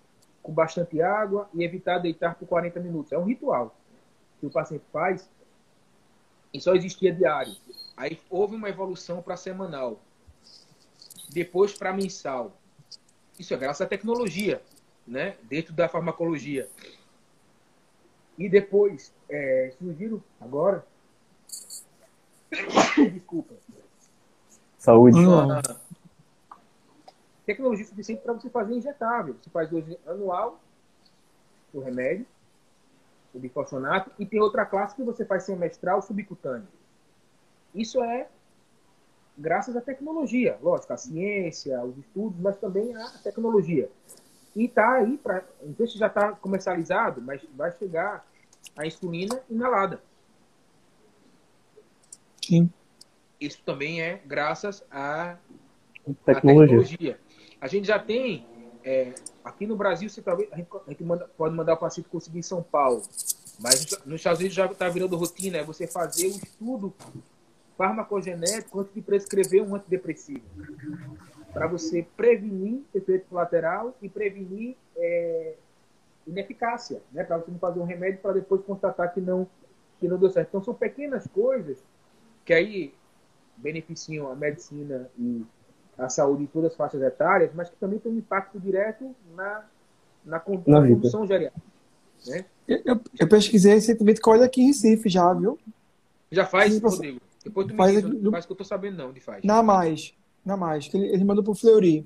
Speaker 5: com bastante água e evitar deitar por 40 minutos. É um ritual que o paciente faz e só existia diário. Aí houve uma evolução para semanal. Depois para mensal. Isso é graças à tecnologia, né? Dentro da farmacologia. E depois é, surgiram agora. Desculpa.
Speaker 4: Saúde.
Speaker 5: Uma tecnologia suficiente para você fazer injetável. Você faz hoje anual o remédio, o bifosfonato, e tem outra classe que você faz semestral subcutâneo. Isso é graças à tecnologia, lógico, a ciência, os estudos, mas também a tecnologia. E está aí, para não sei se já está comercializado, mas vai chegar a insulina inalada.
Speaker 6: Sim.
Speaker 5: Isso também é graças à
Speaker 4: Tecnologia.
Speaker 5: tecnologia. A gente já tem, é, aqui no Brasil, você talvez, a gente, a gente manda, pode mandar o paciente conseguir em São Paulo, mas nos Estados Unidos já está virando rotina, é você fazer um estudo farmacogenético antes de prescrever um antidepressivo. Para você prevenir efeito colateral e prevenir é, ineficácia, né? Para você não fazer um remédio para depois constatar que não, que não deu certo. Então são pequenas coisas que aí beneficiam a medicina e a saúde de todas as faixas etárias, mas que também tem um impacto direto na, na,
Speaker 4: Na
Speaker 5: geriátrica. Né?
Speaker 6: Eu, eu- eu pesquisei recentemente colhe aqui em Recife já, viu?
Speaker 5: Já faz,
Speaker 6: Sim,
Speaker 5: Rodrigo? Depois tu me
Speaker 6: faz
Speaker 5: diz,
Speaker 6: aqui
Speaker 5: faz que eu tô sabendo não, de faz.
Speaker 6: Na mais. Na mais. Que ele, ele mandou pro Fleury.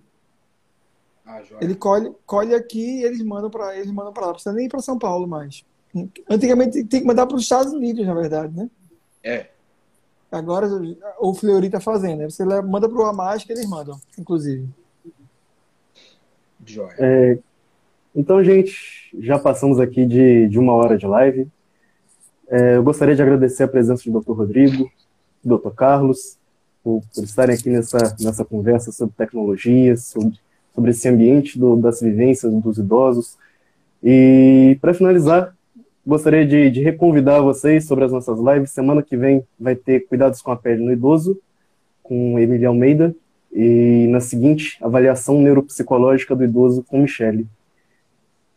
Speaker 5: Ah.
Speaker 6: Ele colhe, colhe aqui e eles mandam para eles mandam para lá. Não precisa nem ir para São Paulo mais. Antigamente tem que mandar para os Estados Unidos, na verdade, né?
Speaker 5: É.
Speaker 6: Agora o Fleury tá fazendo. né? Você manda pro Amaz que eles mandam, inclusive.
Speaker 5: Joia.
Speaker 4: É, então, gente, já passamos aqui de, de uma hora de live. É, eu gostaria de agradecer a presença do Dr. Rodrigo, do Dr. Carlos, por, por estarem aqui nessa, nessa conversa sobre tecnologias, sobre, sobre esse ambiente do, das vivências dos idosos. E, para finalizar, gostaria de, de reconvidar vocês sobre as nossas lives. Semana que vem vai ter Cuidados com a Pele no Idoso, com Emília Almeida, e na seguinte, avaliação neuropsicológica do idoso com Michele.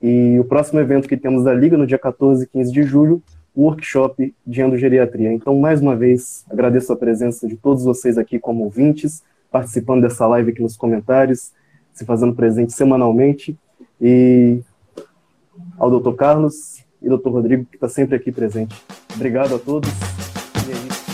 Speaker 4: E o próximo evento que temos da Liga, no dia 14 e 15 de julho, o workshop de endogeriatria. Então, mais uma vez, agradeço a presença de todos vocês aqui como ouvintes, participando dessa live aqui nos comentários, se fazendo presente semanalmente, e ao Dr. Carlos e Dr. Rodrigo, que está sempre aqui presente. Obrigado a todos. E é isso.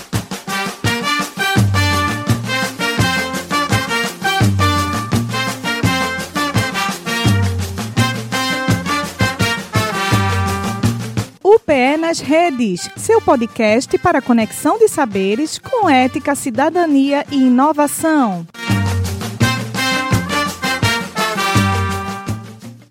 Speaker 1: Nas redes, seu podcast para conexão de saberes com ética, cidadania e inovação.